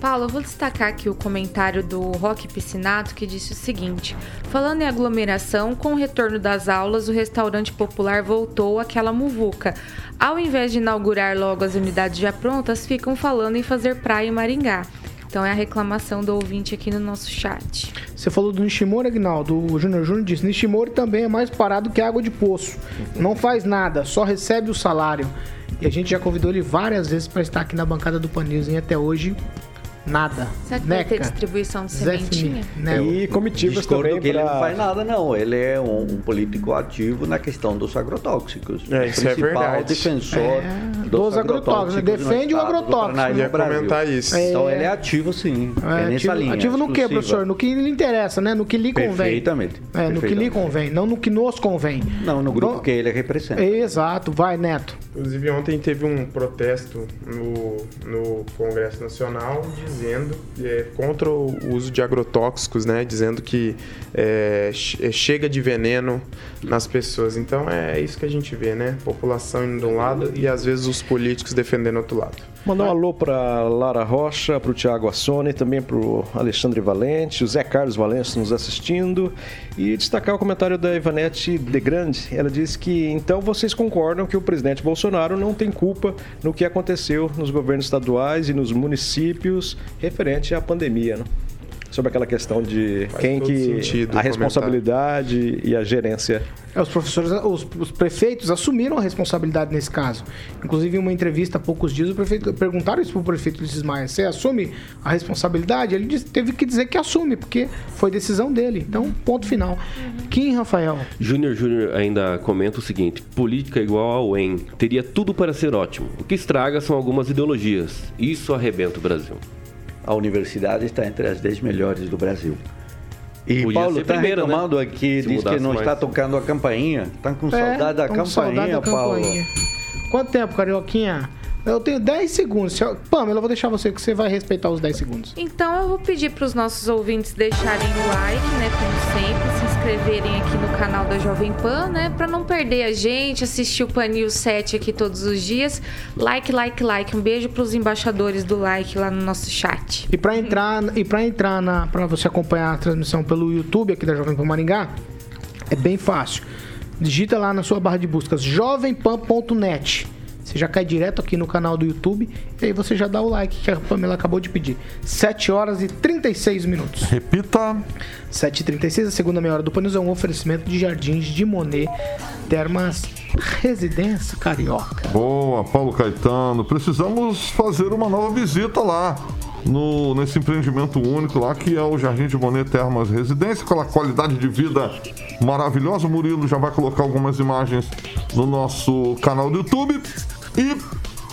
Paulo, eu vou destacar aqui o comentário do Roque Piscinato que disse o seguinte: falando em aglomeração, com o retorno das aulas, o restaurante popular voltou àquela muvuca. Ao invés de inaugurar logo as unidades já prontas, ficam falando em fazer praia em Maringá. Então é a reclamação do ouvinte aqui no nosso chat. Você falou do Nishimori, Agnaldo. O Júnior Júnior disse: Nishimori também é mais parado que água de poço. Não faz nada, só recebe o salário. E a gente já convidou ele várias vezes para estar aqui na bancada do Panils e até hoje nada. Será que vai ter distribuição de Zé sementinha? Né? E comitivas Discordo também que ele não pra- faz nada, não. Ele é um, um político ativo na questão dos agrotóxicos. É, isso é principal verdade. defensor É, dos agrotóxicos. Defende o no agrotóxico. Paraná e no Ia comentar isso. Então É. ele é ativo, sim. É, É, nessa ativo, linha. ativo no que, professor? No que lhe interessa, né? No que lhe convém. Perfeitamente. É, no que lhe convém, não no que nos convém. Não, no grupo Bom, que ele representa. Exato, vai, Neto. Inclusive, ontem teve um protesto no, no Congresso Nacional dizendo é, contra o uso de agrotóxicos, né? Dizendo que é, é, chega de veneno nas pessoas. Então é isso que a gente vê, né? População indo de um lado e às vezes os políticos defendendo outro lado. Mandar um alô para Lara Rocha, para o Tiago Assone, também para o Alexandre Valente, o Zé Carlos Valente nos assistindo. E destacar o comentário da Ivanete De Grande. Ela disse que então vocês concordam que o presidente Bolsonaro não tem culpa no que aconteceu nos governos estaduais e nos municípios referente à pandemia, né? Sobre aquela questão de Faz quem que. sentido a responsabilidade e a gerência. É, os professores, os, os prefeitos assumiram a responsabilidade nesse caso. Inclusive, em uma entrevista há poucos dias, o prefeito perguntaram isso para o prefeito Ulisses Maia: você assume a responsabilidade? Ele disse- teve que dizer que assume, porque foi decisão dele. Então, ponto final. Kim Rafael. Júnior Júnior ainda comenta o seguinte: política é igual ao EN. Teria tudo para ser ótimo. O que estraga são algumas ideologias. Isso arrebenta o Brasil. A universidade está entre as 10 melhores do Brasil. E Podia Paulo está né? reclamando aqui, Se diz que não mais. está tocando a campainha. Está com saudade da É, com saudade campainha, da Paulo. campainha. Quanto tempo, Carioquinha? Eu tenho 10 segundos. Se eu- Pamela, eu vou deixar você que você vai respeitar os 10 segundos. Então eu vou pedir para os nossos ouvintes deixarem o like, né, como sempre, se inscreverem aqui no canal da Jovem Pan, né, para não perder a gente, assistir o Panil 7 aqui todos os dias. Like, like, like. Um beijo para os embaixadores do like lá no nosso chat. E para entrar, e para entrar na, para você acompanhar a transmissão pelo YouTube aqui da Jovem Pan Maringá, é bem fácil. Digita lá na sua barra de buscas jovempan.net. Você já cai direto aqui no canal do YouTube e aí você já dá o like que a Pamela acabou de pedir. 7 horas e 36 minutos. Repita. 7h36, a segunda meia hora do Panis é um oferecimento de Jardins de Monet, Termas Residência Carioca. Boa, Paulo Caetano. Precisamos fazer uma nova visita lá. No, nesse empreendimento único lá, que é o Jardim de Monet Termas Residência, aquela qualidade de vida maravilhosa. O Murilo já vai colocar algumas imagens no nosso canal do YouTube. E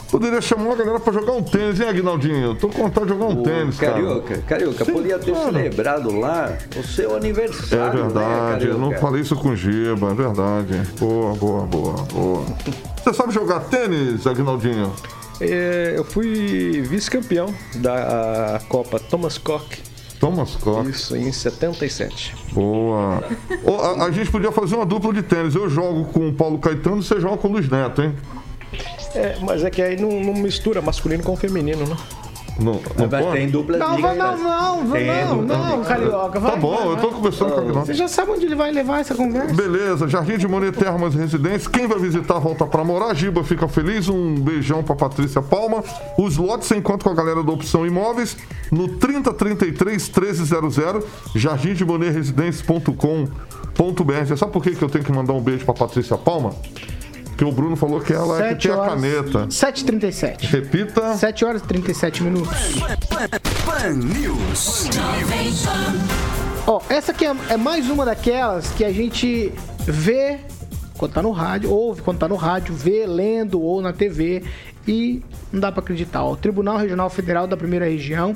poderia chamar a galera pra jogar um tênis, hein, Aguinaldinho? Tô com vontade de jogar um Ô, tênis, cara. Carioca, Carioca, Sim, podia ter claro. celebrado lá o seu É aniversário, né, verdade, eu não falei isso com o Giba, é verdade. Boa, boa, boa, boa. Você sabe jogar tênis, Aguinaldinho? É, eu fui vice-campeão da Copa Thomas Cock. Thomas Cock. Isso, em 77. Boa. Ô, a, a gente podia fazer uma dupla de tênis. Eu jogo com o Paulo Caetano e você joga com o Luiz Neto, hein? É, mas é que aí não, não mistura masculino com feminino, né? Não, não Mas pode? tem duplas Não, ligas. não, não, não, não, duplas não, ligas. carioca. Vai, Tá bom, vai, eu tô vai. conversando com o. Você já sabe onde ele vai levar essa conversa? Beleza, Jardim de Monet Termas Residência. Quem vai visitar, volta pra morar. Giba fica feliz. Um beijão pra Patrícia Palma. Os lotes você encontra com a galera da Opção Imóveis no 3033 1300 jardim de Monet Residência.com.br. Sabe por que que eu tenho que mandar um beijo pra Patrícia Palma? Porque o Bruno falou que ela é que Sete tem a horas- caneta. 7h37. Repita. 7 horas e 37 minutos. Pan News. Ó, essa aqui é, é mais uma daquelas que a gente vê quando tá no rádio, ouve quando tá no rádio, vê lendo ou na TV e não dá pra acreditar. Ó, o Tribunal Regional Federal da Primeira Região,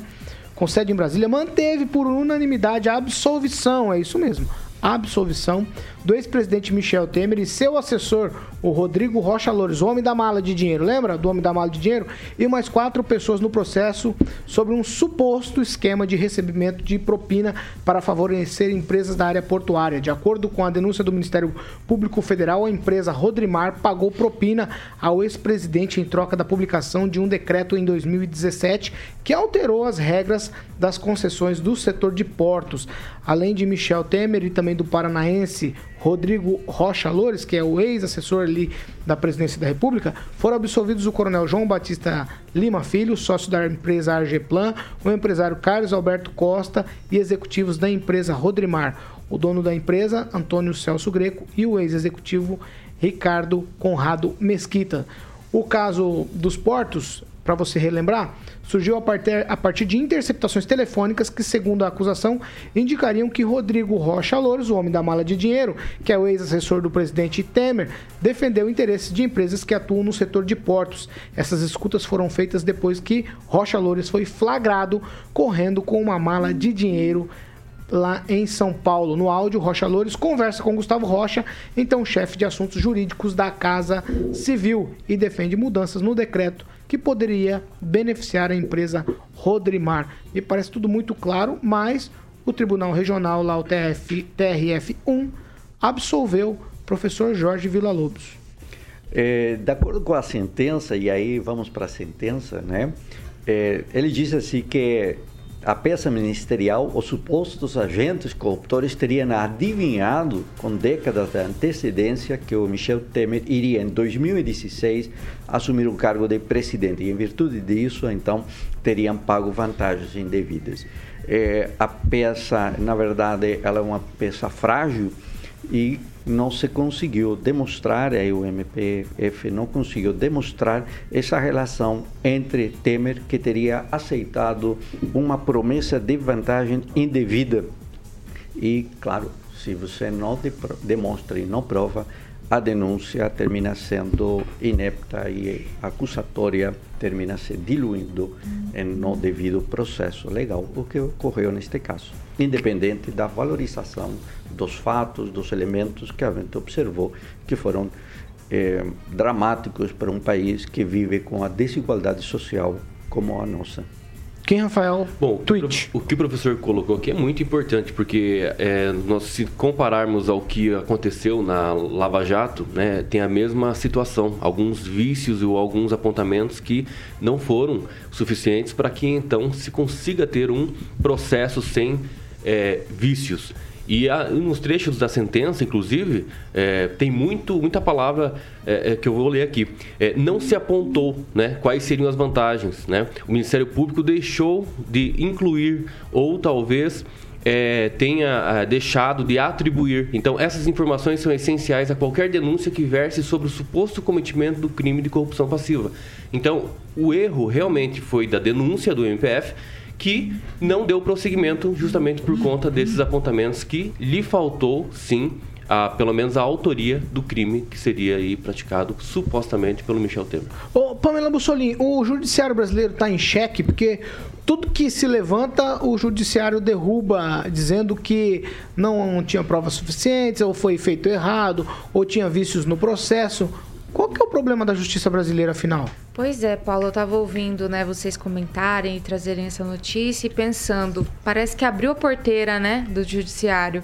com sede em Brasília, manteve por unanimidade a absolvição, é isso mesmo, a absolvição do ex-presidente Michel Temer e seu assessor, o Rodrigo Rocha Loures, o homem da mala de dinheiro, lembra do homem da mala de dinheiro? E mais quatro pessoas no processo sobre um suposto esquema de recebimento de propina para favorecer empresas da área portuária. De acordo com a denúncia do Ministério Público Federal, a empresa Rodrimar pagou propina ao ex-presidente em troca da publicação de um decreto em 2017 que alterou as regras das concessões do setor de portos. Além de Michel Temer e também do paranaense Rodrigo Rocha Loures, que é o ex-assessor ali da presidência da República, foram absolvidos o coronel João Batista Lima Filho, sócio da empresa Argeplan, o empresário Carlos Alberto Costa e executivos da empresa Rodrimar, o dono da empresa, Antônio Celso Greco, e o ex-executivo Ricardo Conrado Mesquita. O caso dos portos, para você relembrar, surgiu a partir, a partir de interceptações telefônicas que, segundo a acusação, indicariam que Rodrigo Rocha Louros, o homem da mala de dinheiro, que é o ex-assessor do presidente Temer, defendeu interesses de empresas que atuam no setor de portos. Essas escutas foram feitas depois que Rocha Louros foi flagrado correndo com uma mala de dinheiro lá em São Paulo. No áudio, Rocha Loures conversa com Gustavo Rocha, então chefe de assuntos jurídicos da Casa Civil, e defende mudanças no decreto que poderia beneficiar a empresa Rodrimar. Me parece tudo muito claro, mas o Tribunal Regional, lá o TF, TRF1, absolveu o professor Jorge Villa-Lobos. É, de acordo com a sentença, e aí vamos para a sentença, né? É, ele diz assim que a peça ministerial, os supostos agentes corruptores teriam adivinhado com décadas de antecedência que o Michel Temer iria em 2016 assumir o cargo de presidente e em virtude disso, então, teriam pago vantagens indevidas. É, a peça, na verdade, ela é uma peça frágil e não se conseguiu demonstrar, aí o MPF não conseguiu demonstrar essa relação entre Temer, que teria aceitado uma promessa de vantagem indevida. E, claro, se você não de- demonstra e não prova, a denúncia termina sendo inepta e acusatória termina se diluindo no devido processo legal, o que ocorreu neste caso, independente da valorização dos fatos, dos elementos que a gente observou, que foram eh, dramáticos para um país que vive com a desigualdade social como a nossa. Quem, Rafael? Bom, Twitch. o que o professor colocou aqui é muito importante, porque é, nós se compararmos ao que aconteceu na Lava Jato, né, tem a mesma situação, alguns vícios ou alguns apontamentos que não foram suficientes para que então se consiga ter um processo sem é, vícios. E a, nos trechos da sentença, inclusive, é, tem muito, muita palavra é, é, que eu vou ler aqui. É, não se apontou né, quais seriam as vantagens. Né? O Ministério Público deixou de incluir ou talvez é, tenha ah, deixado de atribuir. Então, essas informações são essenciais a qualquer denúncia que verse sobre o suposto cometimento do crime de corrupção passiva. Então, o erro realmente foi da denúncia do MPF que não deu prosseguimento justamente por conta desses apontamentos que lhe faltou, sim, a, pelo menos a autoria do crime que seria aí praticado supostamente pelo Michel Temer. Ô, Pamela Bussolini, o judiciário brasileiro está em xeque porque tudo que se levanta, o judiciário derruba, dizendo que não tinha provas suficientes, ou foi feito errado, ou tinha vícios no processo. Qual que é o problema da justiça brasileira, afinal? Pois é, Paulo, eu estava ouvindo, né, vocês comentarem e trazerem essa notícia e pensando, parece que abriu a porteira, né, do judiciário.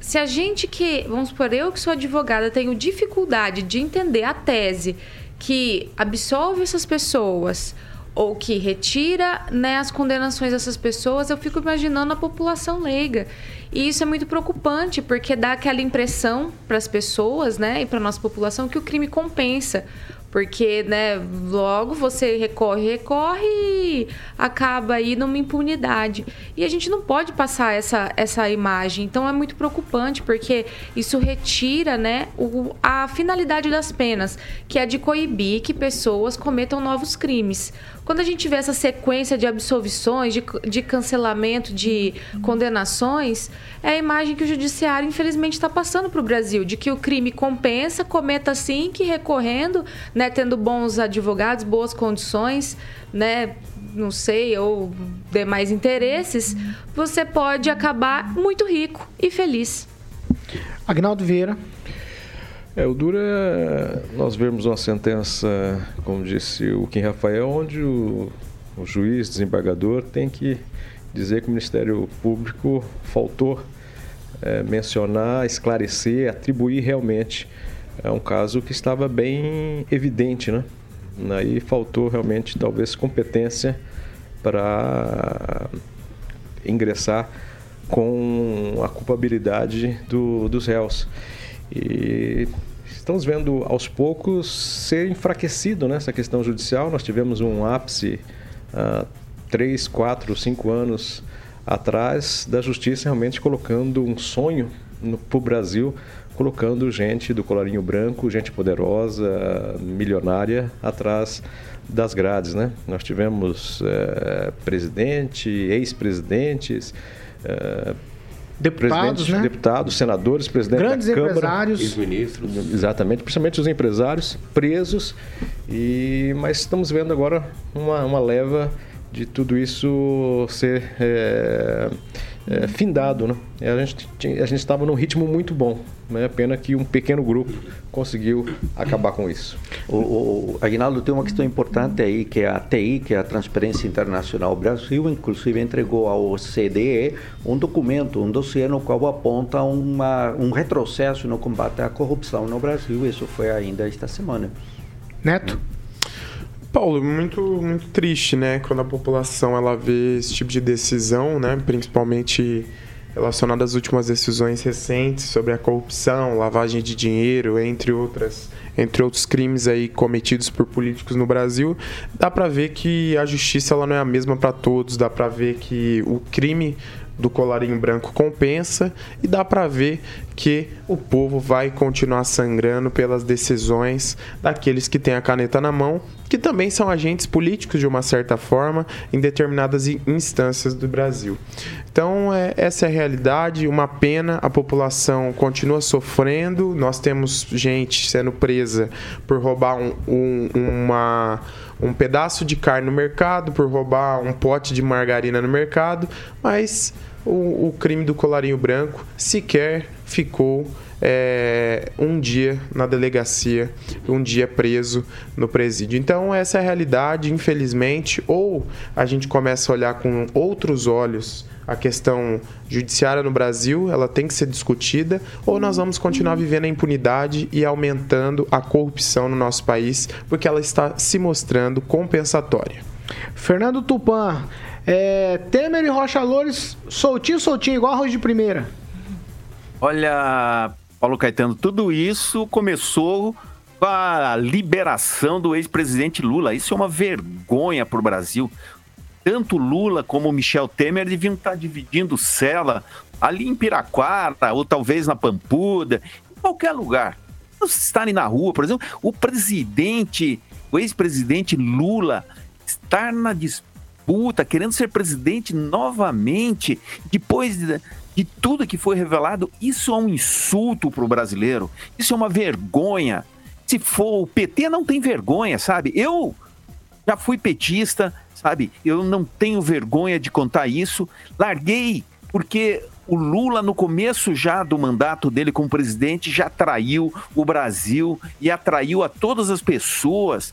Se a gente que, vamos supor, eu que sou advogada, tenho dificuldade de entender a tese que absolve essas pessoas ou que retira né, as condenações dessas pessoas, eu fico imaginando a população leiga. E isso é muito preocupante, porque dá aquela impressão para as pessoas né, e para a nossa população que o crime compensa. Porque, né, logo você recorre, recorre e acaba aí numa impunidade. E a gente não pode passar essa, essa imagem. Então é muito preocupante, porque isso retira, né, o, a finalidade das penas, que é de coibir que pessoas cometam novos crimes. Quando a gente vê essa sequência de absolvições, de, de cancelamento de condenações, é a imagem que o judiciário, infelizmente, está passando para o Brasil, de que o crime compensa, cometa sim, que recorrendo, né, tendo bons advogados, boas condições, né, não sei, ou demais interesses, você pode acabar muito rico e feliz. Agnaldo Vieira. É, o duro é nós vermos uma sentença, como disse o Kim Rafael, onde o, o juiz, desembargador, tem que dizer que o Ministério Público faltou é, mencionar, esclarecer, atribuir realmente é um caso que estava bem evidente, né? Aí faltou realmente talvez competência para ingressar com a culpabilidade do, dos réus. E estamos vendo aos poucos ser enfraquecido nessa né, questão judicial. Nós tivemos um ápice há três, quatro, cinco anos atrás da justiça realmente colocando um sonho para o Brasil, colocando gente do colarinho branco, gente poderosa, milionária, atrás das grades. Né? Nós tivemos é, presidente, ex-presidentes. É, Deputados, né? deputados, senadores, presidente Grandes da Câmara, empresários. Ex-ministros. Exatamente, principalmente os empresários presos. E mas estamos vendo agora uma, uma leva de tudo isso ser é, é, findado, né? A gente a gente estava num ritmo muito bom, né? Pena que um pequeno grupo conseguiu acabar com isso. O, o Aguinaldo tem uma questão importante aí que é a TI, que é a Transparência Internacional. O Brasil, inclusive, entregou ao CDE um documento, um dossiê no qual aponta uma, um retrocesso no combate à corrupção no Brasil. Isso foi ainda esta semana. Neto. Paulo, muito, muito triste, né? Quando a população ela vê esse tipo de decisão, né? Principalmente relacionada às últimas decisões recentes sobre a corrupção, lavagem de dinheiro, entre outras, entre outros crimes aí cometidos por políticos no Brasil, dá para ver que a justiça ela não é a mesma para todos, dá para ver que o crime do colarinho branco compensa e dá para ver que o povo vai continuar sangrando pelas decisões daqueles que têm a caneta na mão, que também são agentes políticos de uma certa forma em determinadas instâncias do Brasil. Então, é, essa é a realidade, uma pena, a população continua sofrendo, nós temos gente sendo presa por roubar um, um, uma um pedaço de carne no mercado, por roubar um pote de margarina no mercado, mas o, o crime do colarinho branco sequer ficou é, um dia na delegacia, um dia preso no presídio. Então, essa é a realidade, infelizmente. Ou a gente começa a olhar com outros olhos a questão judiciária no Brasil, ela tem que ser discutida, ou nós vamos continuar vivendo a impunidade e aumentando a corrupção no nosso país, porque ela está se mostrando compensatória. Fernando Tupan, é, Temer e Rocha Loures, soltinho, soltinho, igual arroz de primeira. Olha, Paulo Caetano, tudo isso começou com a liberação do ex-presidente Lula. Isso é uma vergonha para o Brasil. Tanto Lula como Michel Temer deviam estar dividindo cela ali em Piraquara, ou talvez na Pampuda, em qualquer lugar. Estarem na rua, por exemplo, o presidente, o ex-presidente Lula, estar na disputa, querendo ser presidente novamente, depois de, de tudo que foi revelado, isso é um insulto para o brasileiro. Isso é uma vergonha. Se for o PT, não tem vergonha, sabe? Eu já fui petista, sabe? Eu não tenho vergonha de contar isso. Larguei porque o Lula, no começo já do mandato dele como presidente, já traiu o Brasil e atraiu a todas as pessoas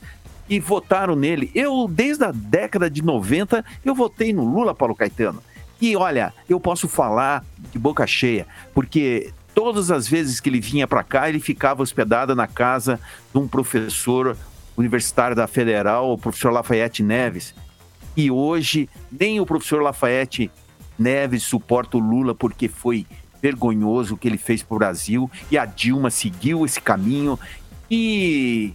votaram nele. Eu, desde a década de 90, eu votei no Lula, Paulo Caetano. E olha, eu posso falar de boca cheia, porque todas as vezes que ele vinha para cá, ele ficava hospedado na casa de um professor universitário da Federal, o professor Lafayette Neves, e hoje nem o professor Lafayette Neves suporta o Lula porque foi vergonhoso o que ele fez para o Brasil e a Dilma seguiu esse caminho e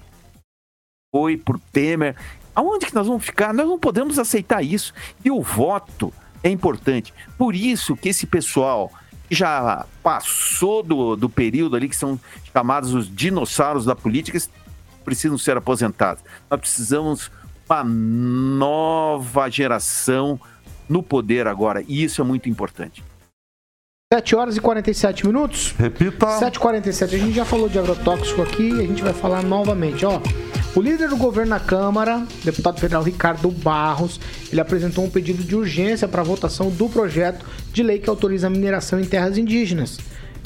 foi por Temer. Aonde que nós vamos ficar? Nós não podemos aceitar isso. E o voto é importante. Por isso que esse pessoal que já passou do, do período ali, que são chamados os dinossauros da política, precisam ser aposentados. Nós precisamos uma nova geração no poder agora, e isso é muito importante. 7 horas e 47 minutos. Repita. 7h47. A gente já falou de agrotóxico aqui e a gente vai falar novamente. Ó, o líder do governo na Câmara, deputado federal Ricardo Barros, ele apresentou um pedido de urgência para a votação do projeto de lei que autoriza a mineração em terras indígenas.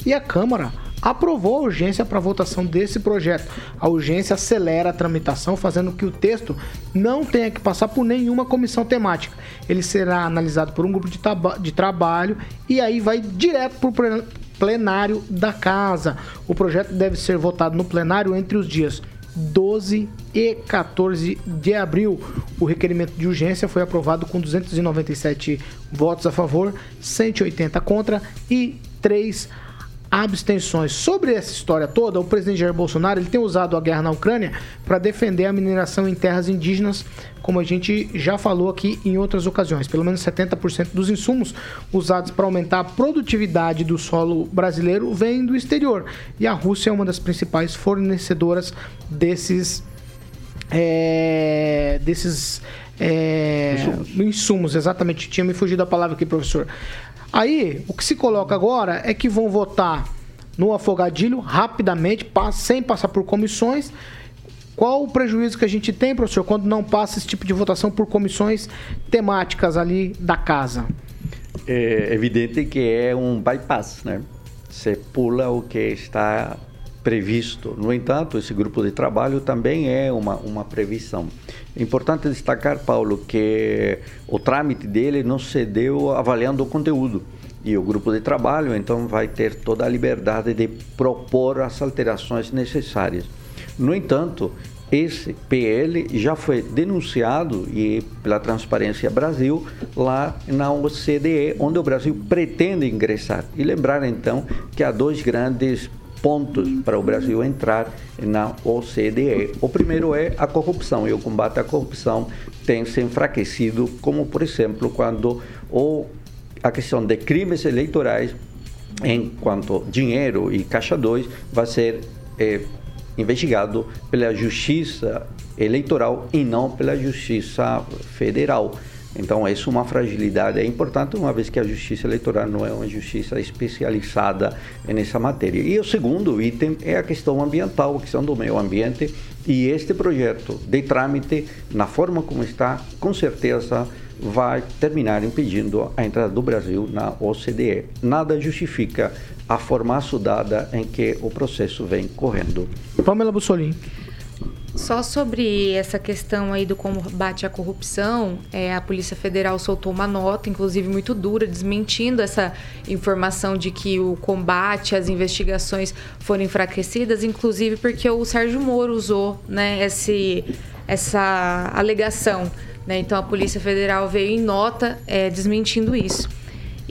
E a Câmara aprovou a urgência para votação desse projeto. A urgência acelera a tramitação, fazendo que o texto não tenha que passar por nenhuma comissão temática. Ele será analisado por um grupo de, de trabalho e aí vai direto para o plenário da casa. O projeto deve ser votado no plenário entre os dias 12 e 14 de abril. O requerimento de urgência foi aprovado com 297 votos a favor, 180 contra e 3 abstenções. Sobre essa história toda, o presidente Jair Bolsonaro ele tem usado a guerra na Ucrânia para defender a mineração em terras indígenas, como a gente já falou aqui em outras ocasiões. Pelo menos 70% dos insumos usados para aumentar a produtividade do solo brasileiro vêm do exterior. E a Rússia é uma das principais fornecedoras desses. É, desses é, insumos. insumos, exatamente. Tinha me fugido a palavra aqui, professor. Aí, o que se coloca agora é que vão votar no afogadilho rapidamente, sem passar por comissões. Qual o prejuízo que a gente tem, professor, quando não passa esse tipo de votação por comissões temáticas ali da casa? É evidente que é um bypass, né? Você pula o que está previsto. No entanto, esse grupo de trabalho também é uma, uma previsão. É importante destacar, Paulo, que o trâmite dele não se deu avaliando o conteúdo. E o grupo de trabalho, então, vai ter toda a liberdade de propor as alterações necessárias. No entanto, esse PL já foi denunciado e pela Transparência Brasil lá na OCDE, onde o Brasil pretende ingressar. E lembrar então que há dois grandes pontos para o Brasil entrar na OCDE. O primeiro é a corrupção, e o combate à corrupção tem se enfraquecido, como por exemplo quando o, a questão de crimes eleitorais, enquanto dinheiro e caixa 2, vai ser é, investigado pela Justiça Eleitoral e não pela Justiça Federal. Então, isso é uma fragilidade é importante, uma vez que a justiça eleitoral não é uma justiça especializada nessa matéria. E o segundo item é a questão ambiental, a questão do meio ambiente. E este projeto de trâmite, na forma como está, com certeza vai terminar impedindo a entrada do Brasil na OCDE. Nada justifica a formação dada em que o processo vem correndo. Pamela Bussolini. Só sobre essa questão aí do combate à corrupção, é, a Polícia Federal soltou uma nota, inclusive muito dura, desmentindo essa informação de que o combate, as investigações foram enfraquecidas, inclusive porque o Sérgio Moro usou né, esse, essa alegação. Né? Então a Polícia Federal veio em nota é, desmentindo isso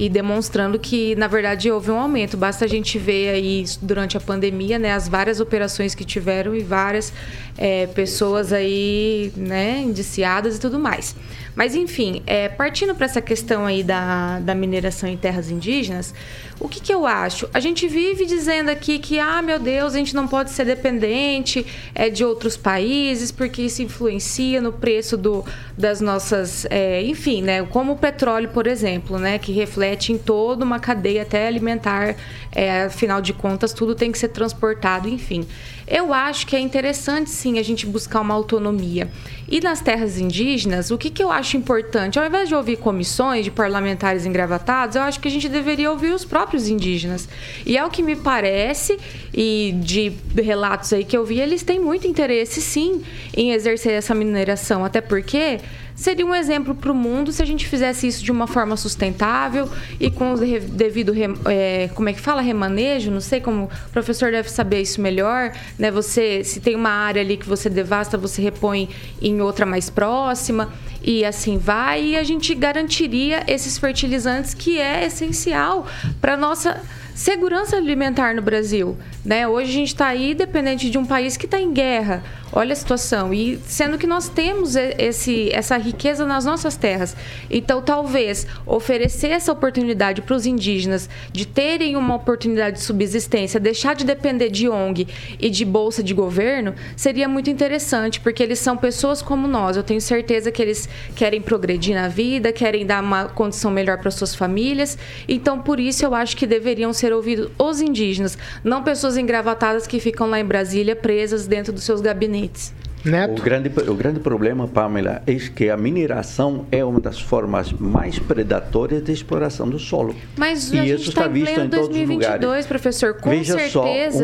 e demonstrando que, na verdade, houve um aumento. Basta a gente ver aí durante a pandemia, né, as várias operações que tiveram e várias é, pessoas aí, né, indiciadas e tudo mais. Mas, enfim, é, partindo para essa questão aí da, da mineração em terras indígenas, o que, que eu acho? A gente vive dizendo aqui que, ah, meu Deus, a gente não pode ser dependente é, de outros países, porque isso influencia no preço do, das nossas. É, enfim, né? Como o petróleo, por exemplo, né? Que reflete em toda uma cadeia até alimentar. É, afinal de contas, tudo tem que ser transportado, enfim. Eu acho que é interessante sim a gente buscar uma autonomia. E nas terras indígenas, o que, que eu acho importante? Ao invés de ouvir comissões de parlamentares engravatados, eu acho que a gente deveria ouvir os próprios indígenas. E é o que me parece, e de relatos aí que eu vi, eles têm muito interesse, sim, em exercer essa mineração. Até porque seria um exemplo para o mundo se a gente fizesse isso de uma forma sustentável e com o devido é, como é que fala? Remanejo? Não sei como o professor deve saber isso melhor né? Você se tem uma área ali que você devasta você repõe em outra mais próxima e assim vai. E a gente garantiria esses fertilizantes que é essencial para nossa segurança alimentar no Brasil. Né? Hoje a gente está aí dependente de um país que está em guerra. Olha a situação. E sendo que nós temos esse, essa riqueza nas nossas terras. Então, talvez oferecer essa oportunidade para os indígenas de terem uma oportunidade de subsistência, deixar de depender de ONG e de bolsa de governo, seria muito interessante, porque eles são pessoas como nós. Eu tenho certeza que eles querem progredir na vida, querem dar uma condição melhor para suas famílias. Então, por isso, eu acho que deveriam ser ouvidos os indígenas, não pessoas engravatadas que ficam lá em Brasília presas dentro dos seus gabinetes. Neto. O grande, o grande problema, Pamela, é que a mineração é uma das formas mais predatórias de exploração do solo. Mas e a gente está em pleno 2022, professor, com Veja certeza.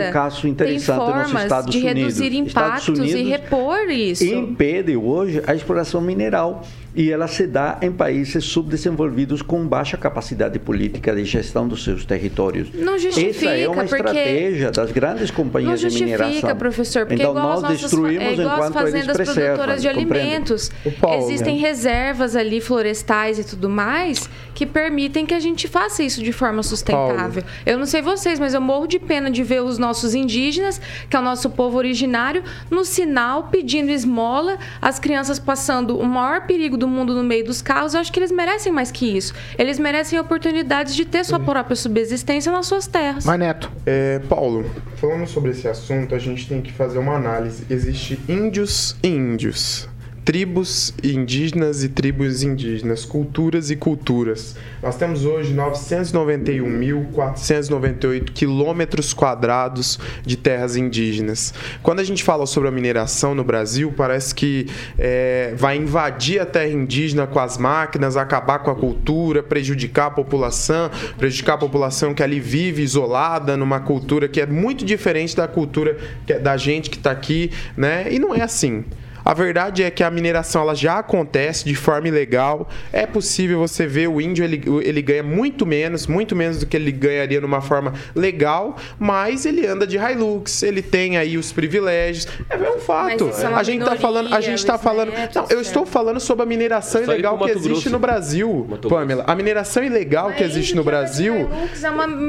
só um caso interessante tem formas nos Estados de Unidos. reduzir impactos Unidos e repor isso. Impede hoje a exploração mineral e ela se dá em países subdesenvolvidos com baixa capacidade política de gestão dos seus territórios. Não justifica, Essa é uma estratégia das grandes companhias não de mineração. justifica, professor, porque então igual nós as nossas, destruímos é igual enquanto as fazendas eles produtoras de compreende? alimentos. Paulo, Existem né? reservas ali florestais e tudo mais que permitem que a gente faça isso de forma sustentável. Paulo. Eu não sei vocês, mas eu morro de pena de ver os nossos indígenas, que é o nosso povo originário, no sinal pedindo esmola, as crianças passando o maior perigo do mundo no meio dos carros. Eu acho que eles merecem mais que isso. Eles merecem oportunidades de ter sua própria subsistência nas suas terras. Mas, Neto. É, Paulo, falando sobre esse assunto, a gente tem que fazer uma análise. Existe índios e índios. Tribos indígenas e tribos indígenas, culturas e culturas. Nós temos hoje 991.498 quilômetros quadrados de terras indígenas. Quando a gente fala sobre a mineração no Brasil, parece que é, vai invadir a terra indígena com as máquinas, acabar com a cultura, prejudicar a população, prejudicar a população que ali vive isolada numa cultura que é muito diferente da cultura é da gente que está aqui, né? E não é assim. A verdade é que a mineração ela já acontece de forma ilegal. É possível você ver o índio, ele, ele ganha muito menos, muito menos do que ele ganharia numa forma legal, mas ele anda de Hilux, ele tem aí os privilégios. É um fato. Mas isso é uma a gente tá falando, a gente tá falando. Não, eu estou falando sobre a mineração ir ilegal que existe Grosso. no Brasil, Pamela. A mineração ilegal que existe no que Brasil,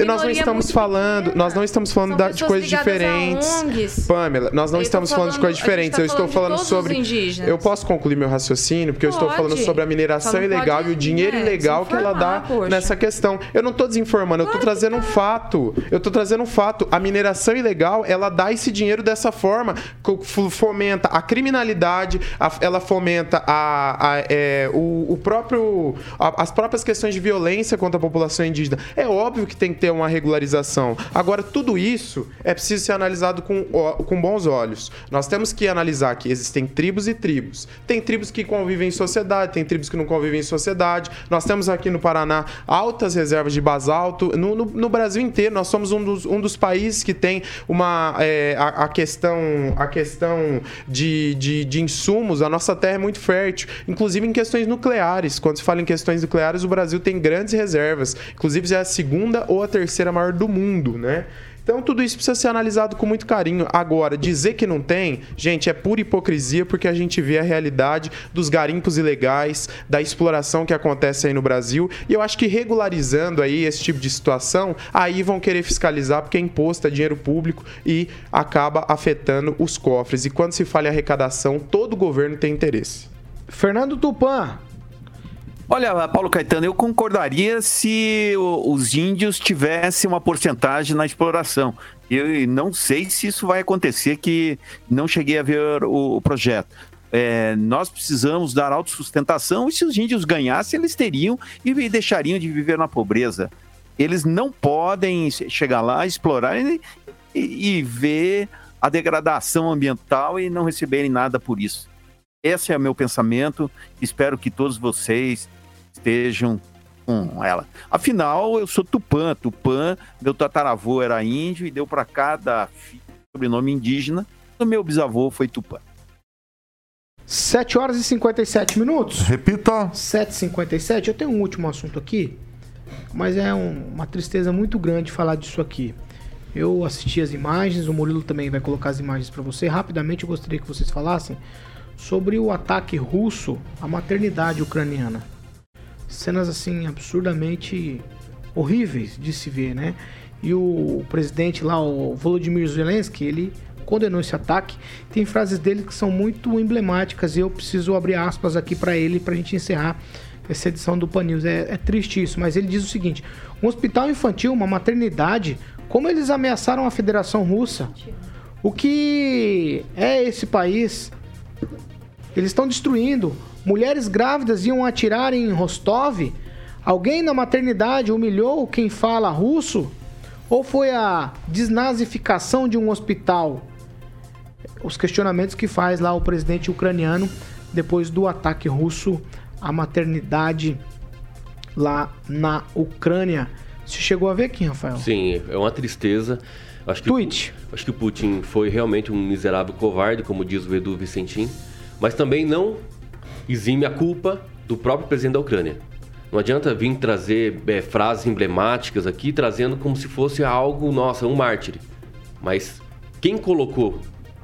é nós não estamos falando, pequena. nós não estamos falando da- de coisas diferentes. Pamela, nós não Eu estamos falando de coisas diferentes. tá eu estou falando os sobre. indígenas. Eu posso concluir meu raciocínio, porque eu estou Pode. falando sobre a mineração ilegal pode, e o dinheiro né, ilegal que ela dá poxa. nessa questão. Eu não estou desinformando, eu estou trazendo um fato. Eu estou trazendo um fato. A mineração ilegal, ela dá esse dinheiro dessa forma, fomenta a criminalidade, a- ela fomenta a, a- é, o, o próprio, a- as próprias questões de violência contra a população indígena. É óbvio que tem que ter uma regularização. Agora, tudo isso é preciso ser analisado com, com bons olhos. Nós temos que analisar que existem tribos e tribos. Tem tribos que convivem em sociedade, tem tribos que não convivem em sociedade. Nós temos aqui no Paraná altas reservas de basalto. No, no- no Brasil inteiro, nós somos um dos, um dos países que tem uma é, a, a questão a questão de, de, de insumos. A nossa terra é muito fértil, inclusive em questões nucleares. Quando se fala em questões nucleares, o Brasil tem grandes reservas. Inclusive, é a segunda ou a terceira maior do mundo, né? Então, tudo isso precisa ser analisado com muito carinho. Agora, dizer que não tem, gente, é pura hipocrisia porque a gente vê a realidade dos garimpos ilegais, da exploração que acontece aí no Brasil. E eu acho que regularizando aí esse tipo de situação, aí vão querer fiscalizar porque é imposto, é dinheiro público e acaba afetando os cofres. E quando se fala em arrecadação, todo governo tem interesse. Fernando Tupan. Olha, Paulo Caetano, eu concordaria se os índios tivessem uma porcentagem na exploração. Eu não sei se isso vai acontecer, que não cheguei a ver o, o projeto. É, nós precisamos dar autossustentação e se os índios ganhassem, eles teriam e deixariam de viver na pobreza. Eles não podem chegar lá, explorar e, e- e ver a degradação ambiental e não receberem nada por isso. Esse é o meu pensamento. Espero que todos vocês estejam com ela. Afinal, eu sou Tupã. Tupã, meu tataravô era índio e deu para cada filho sobrenome indígena. O meu bisavô foi Tupã. 7 horas e 57 minutos. Repita. 7h57. Eu tenho um último assunto aqui, mas é um- uma tristeza muito grande falar disso aqui. Eu assisti as imagens, o Murilo também vai colocar as imagens para você. Rapidamente eu gostaria que vocês falassem sobre o ataque russo à maternidade ucraniana. Cenas assim absurdamente horríveis de se ver, né? E o presidente lá, o Volodymyr Zelensky, ele condenou esse ataque. Tem frases dele que são muito emblemáticas e eu preciso abrir aspas aqui para ele para a gente encerrar essa edição do Pan News. É, é triste isso, mas ele diz o seguinte: um hospital infantil, uma maternidade, como eles ameaçaram a Federação Russa? O que é esse país? Eles estão destruindo. Mulheres grávidas iam atirar em Rostov? Alguém na maternidade humilhou quem fala russo? Ou foi a desnazificação de um hospital? Os questionamentos que faz lá o presidente ucraniano depois do ataque russo à maternidade lá na Ucrânia. Você chegou a ver aqui, Rafael? Sim, é uma tristeza. Acho que Tweet. Acho que o Putin foi realmente um miserável covarde, como diz o Edu Vicentim, mas também não exime a culpa do próprio presidente da Ucrânia. Não adianta vir trazer é, frases emblemáticas aqui, trazendo como se fosse algo, nossa, um mártir. Mas quem colocou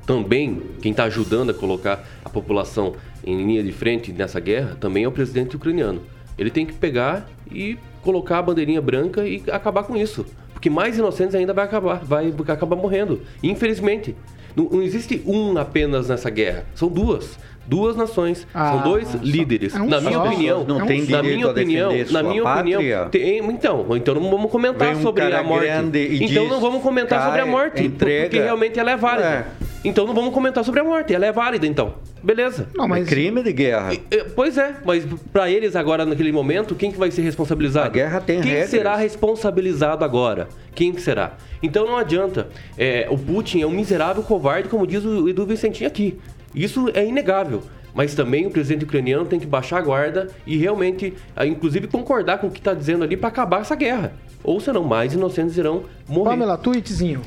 também, quem está ajudando a colocar a população em linha de frente nessa guerra, também é o presidente ucraniano. Ele tem que pegar e colocar a bandeirinha branca e acabar com isso. Porque mais inocentes ainda vai acabar, vai acabar morrendo. Infelizmente. Não, não existe um apenas nessa guerra. São duas. Duas nações. Ah, são dois só- líderes. é um na só. minha opinião. Não tem na minha opinião, na minha pátria? opinião. tem- então, então não vamos comentar um sobre a morte. Então diz, não vamos comentar sobre a morte. entrega. Porque realmente ela é válida. É. Então não vamos comentar sobre a morte. Ela é válida, então. Beleza. Não, mas- É crime de guerra. É, Pois é, mas pra eles agora naquele momento, quem que vai ser responsabilizado? A guerra tem Quem regras. será responsabilizado agora? Quem que será? Então não adianta. É, o Putin é um miserável covarde, como diz o Edu Vicentinho aqui. Isso é inegável. Mas também o presidente ucraniano tem que baixar a guarda e realmente, ah, inclusive, concordar com o que está dizendo ali para acabar essa guerra. Ou senão, mais inocentes irão morrer. Pamela, tweetzinho.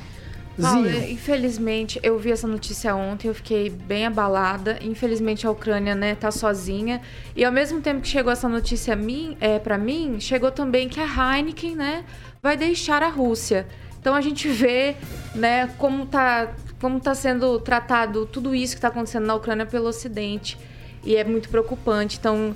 Paulo, infelizmente, eu vi essa notícia ontem, eu fiquei bem abalada. Infelizmente, a Ucrânia, né, tá sozinha. E ao mesmo tempo que chegou essa notícia mim, é, para mim, chegou também que a Heineken, né, vai deixar a Rússia. Então a gente vê, né, como tá, como tá sendo tratado tudo isso que tá acontecendo na Ucrânia pelo Ocidente. E é muito preocupante. Então,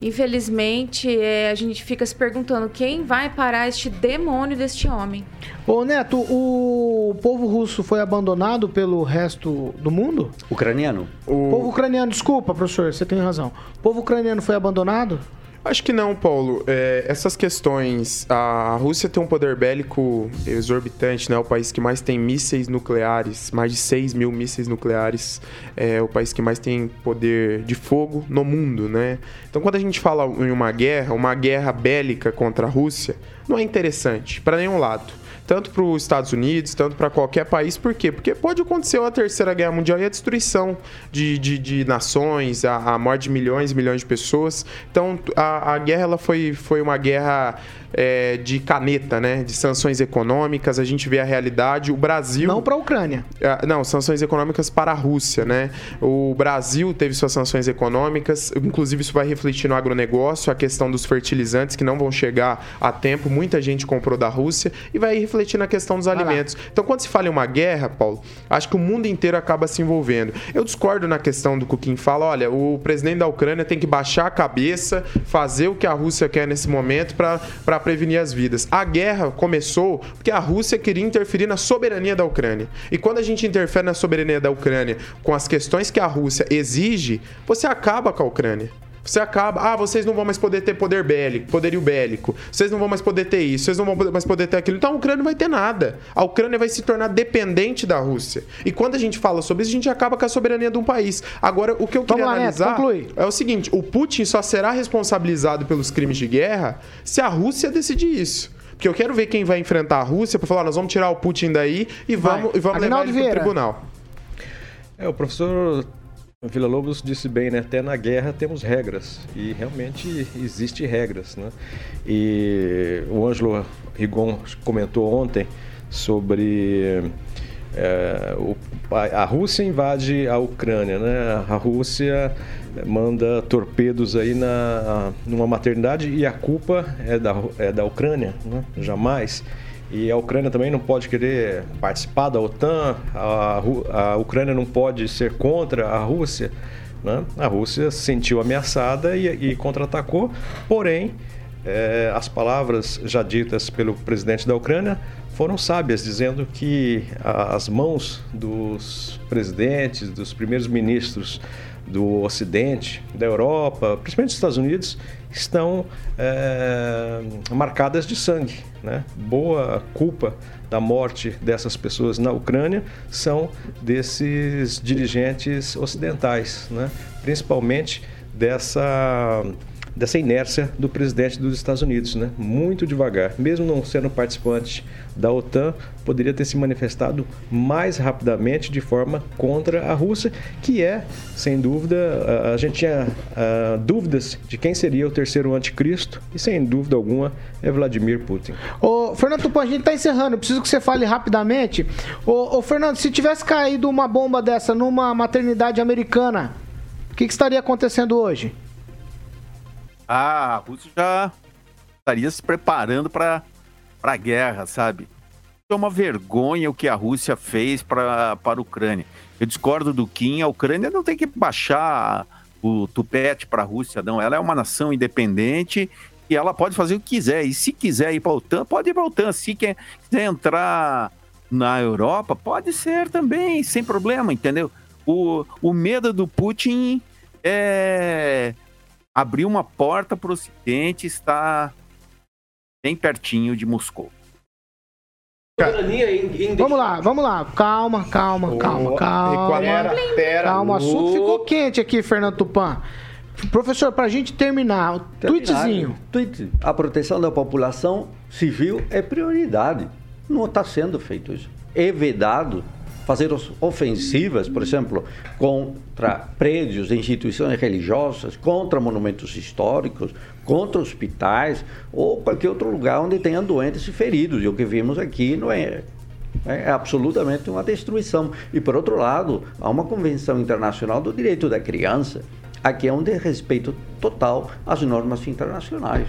infelizmente, é, a gente fica se perguntando quem vai parar este demônio deste homem. Ô Neto, o povo russo foi abandonado pelo resto do mundo? Ucraniano? O povo ucraniano, desculpa, professor, você tem razão. O povo ucraniano foi abandonado? Acho que não, Paulo. É, essas questões. A Rússia tem um poder bélico exorbitante, né? O país que mais tem mísseis nucleares, mais de 6 mil mísseis nucleares. É o país que mais tem poder de fogo no mundo, né? Então, quando a gente fala em uma guerra, uma guerra bélica contra a Rússia, não é interessante para nenhum lado tanto para os Estados Unidos, tanto para qualquer país. Por quê? Porque pode acontecer uma terceira guerra mundial e a destruição de, de, de nações, a, a morte de milhões e milhões de pessoas. Então, a, a guerra ela foi, foi uma guerra é, de caneta, né? De sanções econômicas. A gente vê a realidade. O Brasil. Não para a Ucrânia. Ah, Não, sanções econômicas para a Rússia, né? O Brasil teve suas sanções econômicas, inclusive isso vai refletir no agronegócio, a questão dos fertilizantes que não vão chegar a tempo, muita gente comprou da Rússia, e vai refletir na questão dos alimentos. Então, quando se fala em uma guerra, Paulo, acho que o mundo inteiro acaba se envolvendo. Eu discordo na questão do Kim fala, olha, o presidente da Ucrânia tem que baixar a cabeça, fazer o que a Rússia quer nesse momento para prevenir as vidas. A guerra começou porque a Rússia queria interferir na soberania da Ucrânia. E quando a gente interfere na soberania da Ucrânia com as questões que a Rússia exige, você acaba com a Ucrânia. Você acaba, ah, vocês não vão mais poder ter poder bélico, poderio bélico. Vocês não vão mais poder ter isso, vocês não vão mais poder ter aquilo. Então a Ucrânia não vai ter nada. A Ucrânia vai se tornar dependente da Rússia. E quando a gente fala sobre isso, a gente acaba com a soberania de um país. Agora, o que eu queria lá, Neto, analisar conclui. é o seguinte: o Putin só será responsabilizado pelos crimes de guerra se a Rússia decidir isso. Porque eu quero ver quem vai enfrentar a Rússia para falar, "Ó, nós vamos tirar o Putin daí e Vai. vamos, e vamos levar ele para o tribunal. É, o professor Vila Lobos disse bem, né? Até na guerra temos regras e realmente existe regras, né? E o Ângelo Rigon comentou ontem sobre é, o, a Rússia invade a Ucrânia, né? A Rússia manda torpedos aí na numa maternidade e a culpa é da, é da Ucrânia, né? Jamais. E a Ucrânia também não pode querer participar da OTAN, a, a Ucrânia não pode ser contra a Rússia. Né? A Rússia se sentiu ameaçada e, e contra-atacou, porém, é, as palavras já ditas pelo presidente da Ucrânia foram sábias, dizendo que as mãos dos presidentes, dos primeiros ministros do Ocidente, da Europa, principalmente dos Estados Unidos, estão é, marcadas de sangue. Né? Boa culpa da morte dessas pessoas na Ucrânia são desses dirigentes ocidentais, né? principalmente dessa dessa inércia do presidente dos Estados Unidos, né? Muito devagar, mesmo não sendo participante da OTAN, poderia ter se manifestado mais rapidamente de forma contra a Rússia, que é, sem dúvida, a, gente tinha a, dúvidas de quem seria o terceiro anticristo e sem dúvida alguma é Vladimir Putin. Ô, Fernando Tupan, a gente está encerrando, eu preciso que você fale rapidamente. Ô, ô, Fernando, se tivesse caído uma bomba dessa numa maternidade americana, o que, que estaria acontecendo hoje? A Rússia já estaria se preparando para a guerra, sabe? É uma vergonha o que a Rússia fez para a Ucrânia. Eu discordo do Kim, a Ucrânia não tem que baixar o tupete para a Rússia, não. Ela é uma nação independente e ela pode fazer o que quiser. E se quiser ir para a OTAN, pode ir para a OTAN. Se quer, quiser entrar na Europa, pode ser também, sem problema, entendeu? O, o medo do Putin é abriu uma porta para o Ocidente está bem pertinho de Moscou. Vamos lá, vamos lá. Calma, calma, calma, calma. Pera, pera. Calma, o assunto ficou quente aqui, Fernando Tupan. Professor, para a gente terminar, o tweetzinho. Tweet. A proteção da população civil é prioridade. Não está sendo feito isso. É vedado fazer ofensivas, por exemplo, contra prédios e instituições religiosas, contra monumentos históricos, contra hospitais ou qualquer outro lugar onde tenham doentes e feridos. E o que vimos aqui não é é absolutamente uma destruição. E, por outro lado, há uma Convenção Internacional do Direito da Criança. Aqui é um desrespeito total às normas internacionais.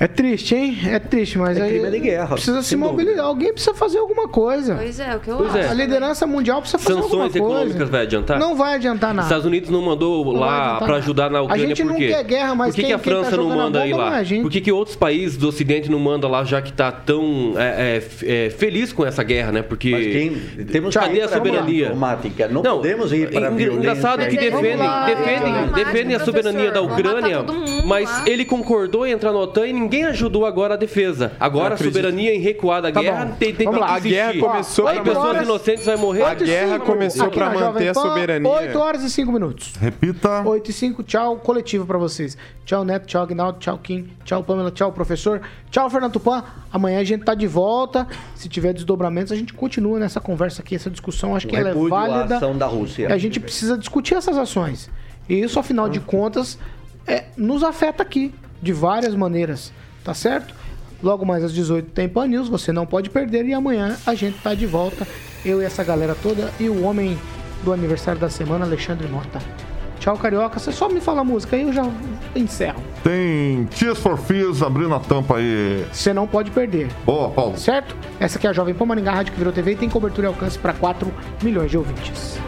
É triste, hein? É triste, mas é aí crime de guerra, precisa se mobilizar. Alguém precisa fazer alguma coisa. Pois é, o que eu Pois acho. é. A liderança mundial precisa fazer Sanções alguma coisa. econômicas vai adiantar? Não vai adiantar Os nada. Estados Unidos não mandou Não lá para ajudar na A Ucrânia gente por não quê? quer guerra, mas por que, quem- que a tá França não jogando a manda aí não é lá? a gente. Por que, que outros países do Ocidente não mandam lá, já que tá tão é, é, é, feliz com essa guerra, né? Porque Mas quem, temos que cadê ir a soberania? diplomática. Não, podemos ir para a. Engraçado que defendem, defendem, é defendem a soberania da Ucrânia, mas ele concordou em entrar na OTAN e ninguém ajudou agora a defesa. Agora a soberania em recuar da Tá guerra bom. tem, tem, Vamos lá. A guerra começou Aí pra pessoas manter- inocentes vão morrer. A guerra começou para manter a soberania. 8 horas e 5 minutos. Repita. 8 e 5, tchau, coletivo pra vocês. Tchau, Neto, tchau, Aguinaldo, tchau, Kim, tchau, Pamela, tchau, professor. Tchau, Fernando Tupan. Amanhã a gente tá de volta. Se tiver desdobramentos, a gente continua nessa conversa aqui, essa discussão. Acho que ela é válida. ação da Rússia. A gente precisa discutir essas ações. E isso, afinal de contas, é, nos afeta aqui, de várias maneiras. Tá certo? Logo mais às 18 tem Pan News, você não pode perder. E amanhã a gente tá de volta. Eu e essa galera toda. E o homem do aniversário da semana, Alexandre Mota. Tchau, Carioca. Você só me fala a música aí eu já encerro. Tem Tears for Fears abrindo a tampa aí. Você não pode perder. Boa, Paulo. Certo? Essa aqui é a Jovem Pan Maringá, rádio que virou TV e tem cobertura e alcance para 4 milhões de ouvintes.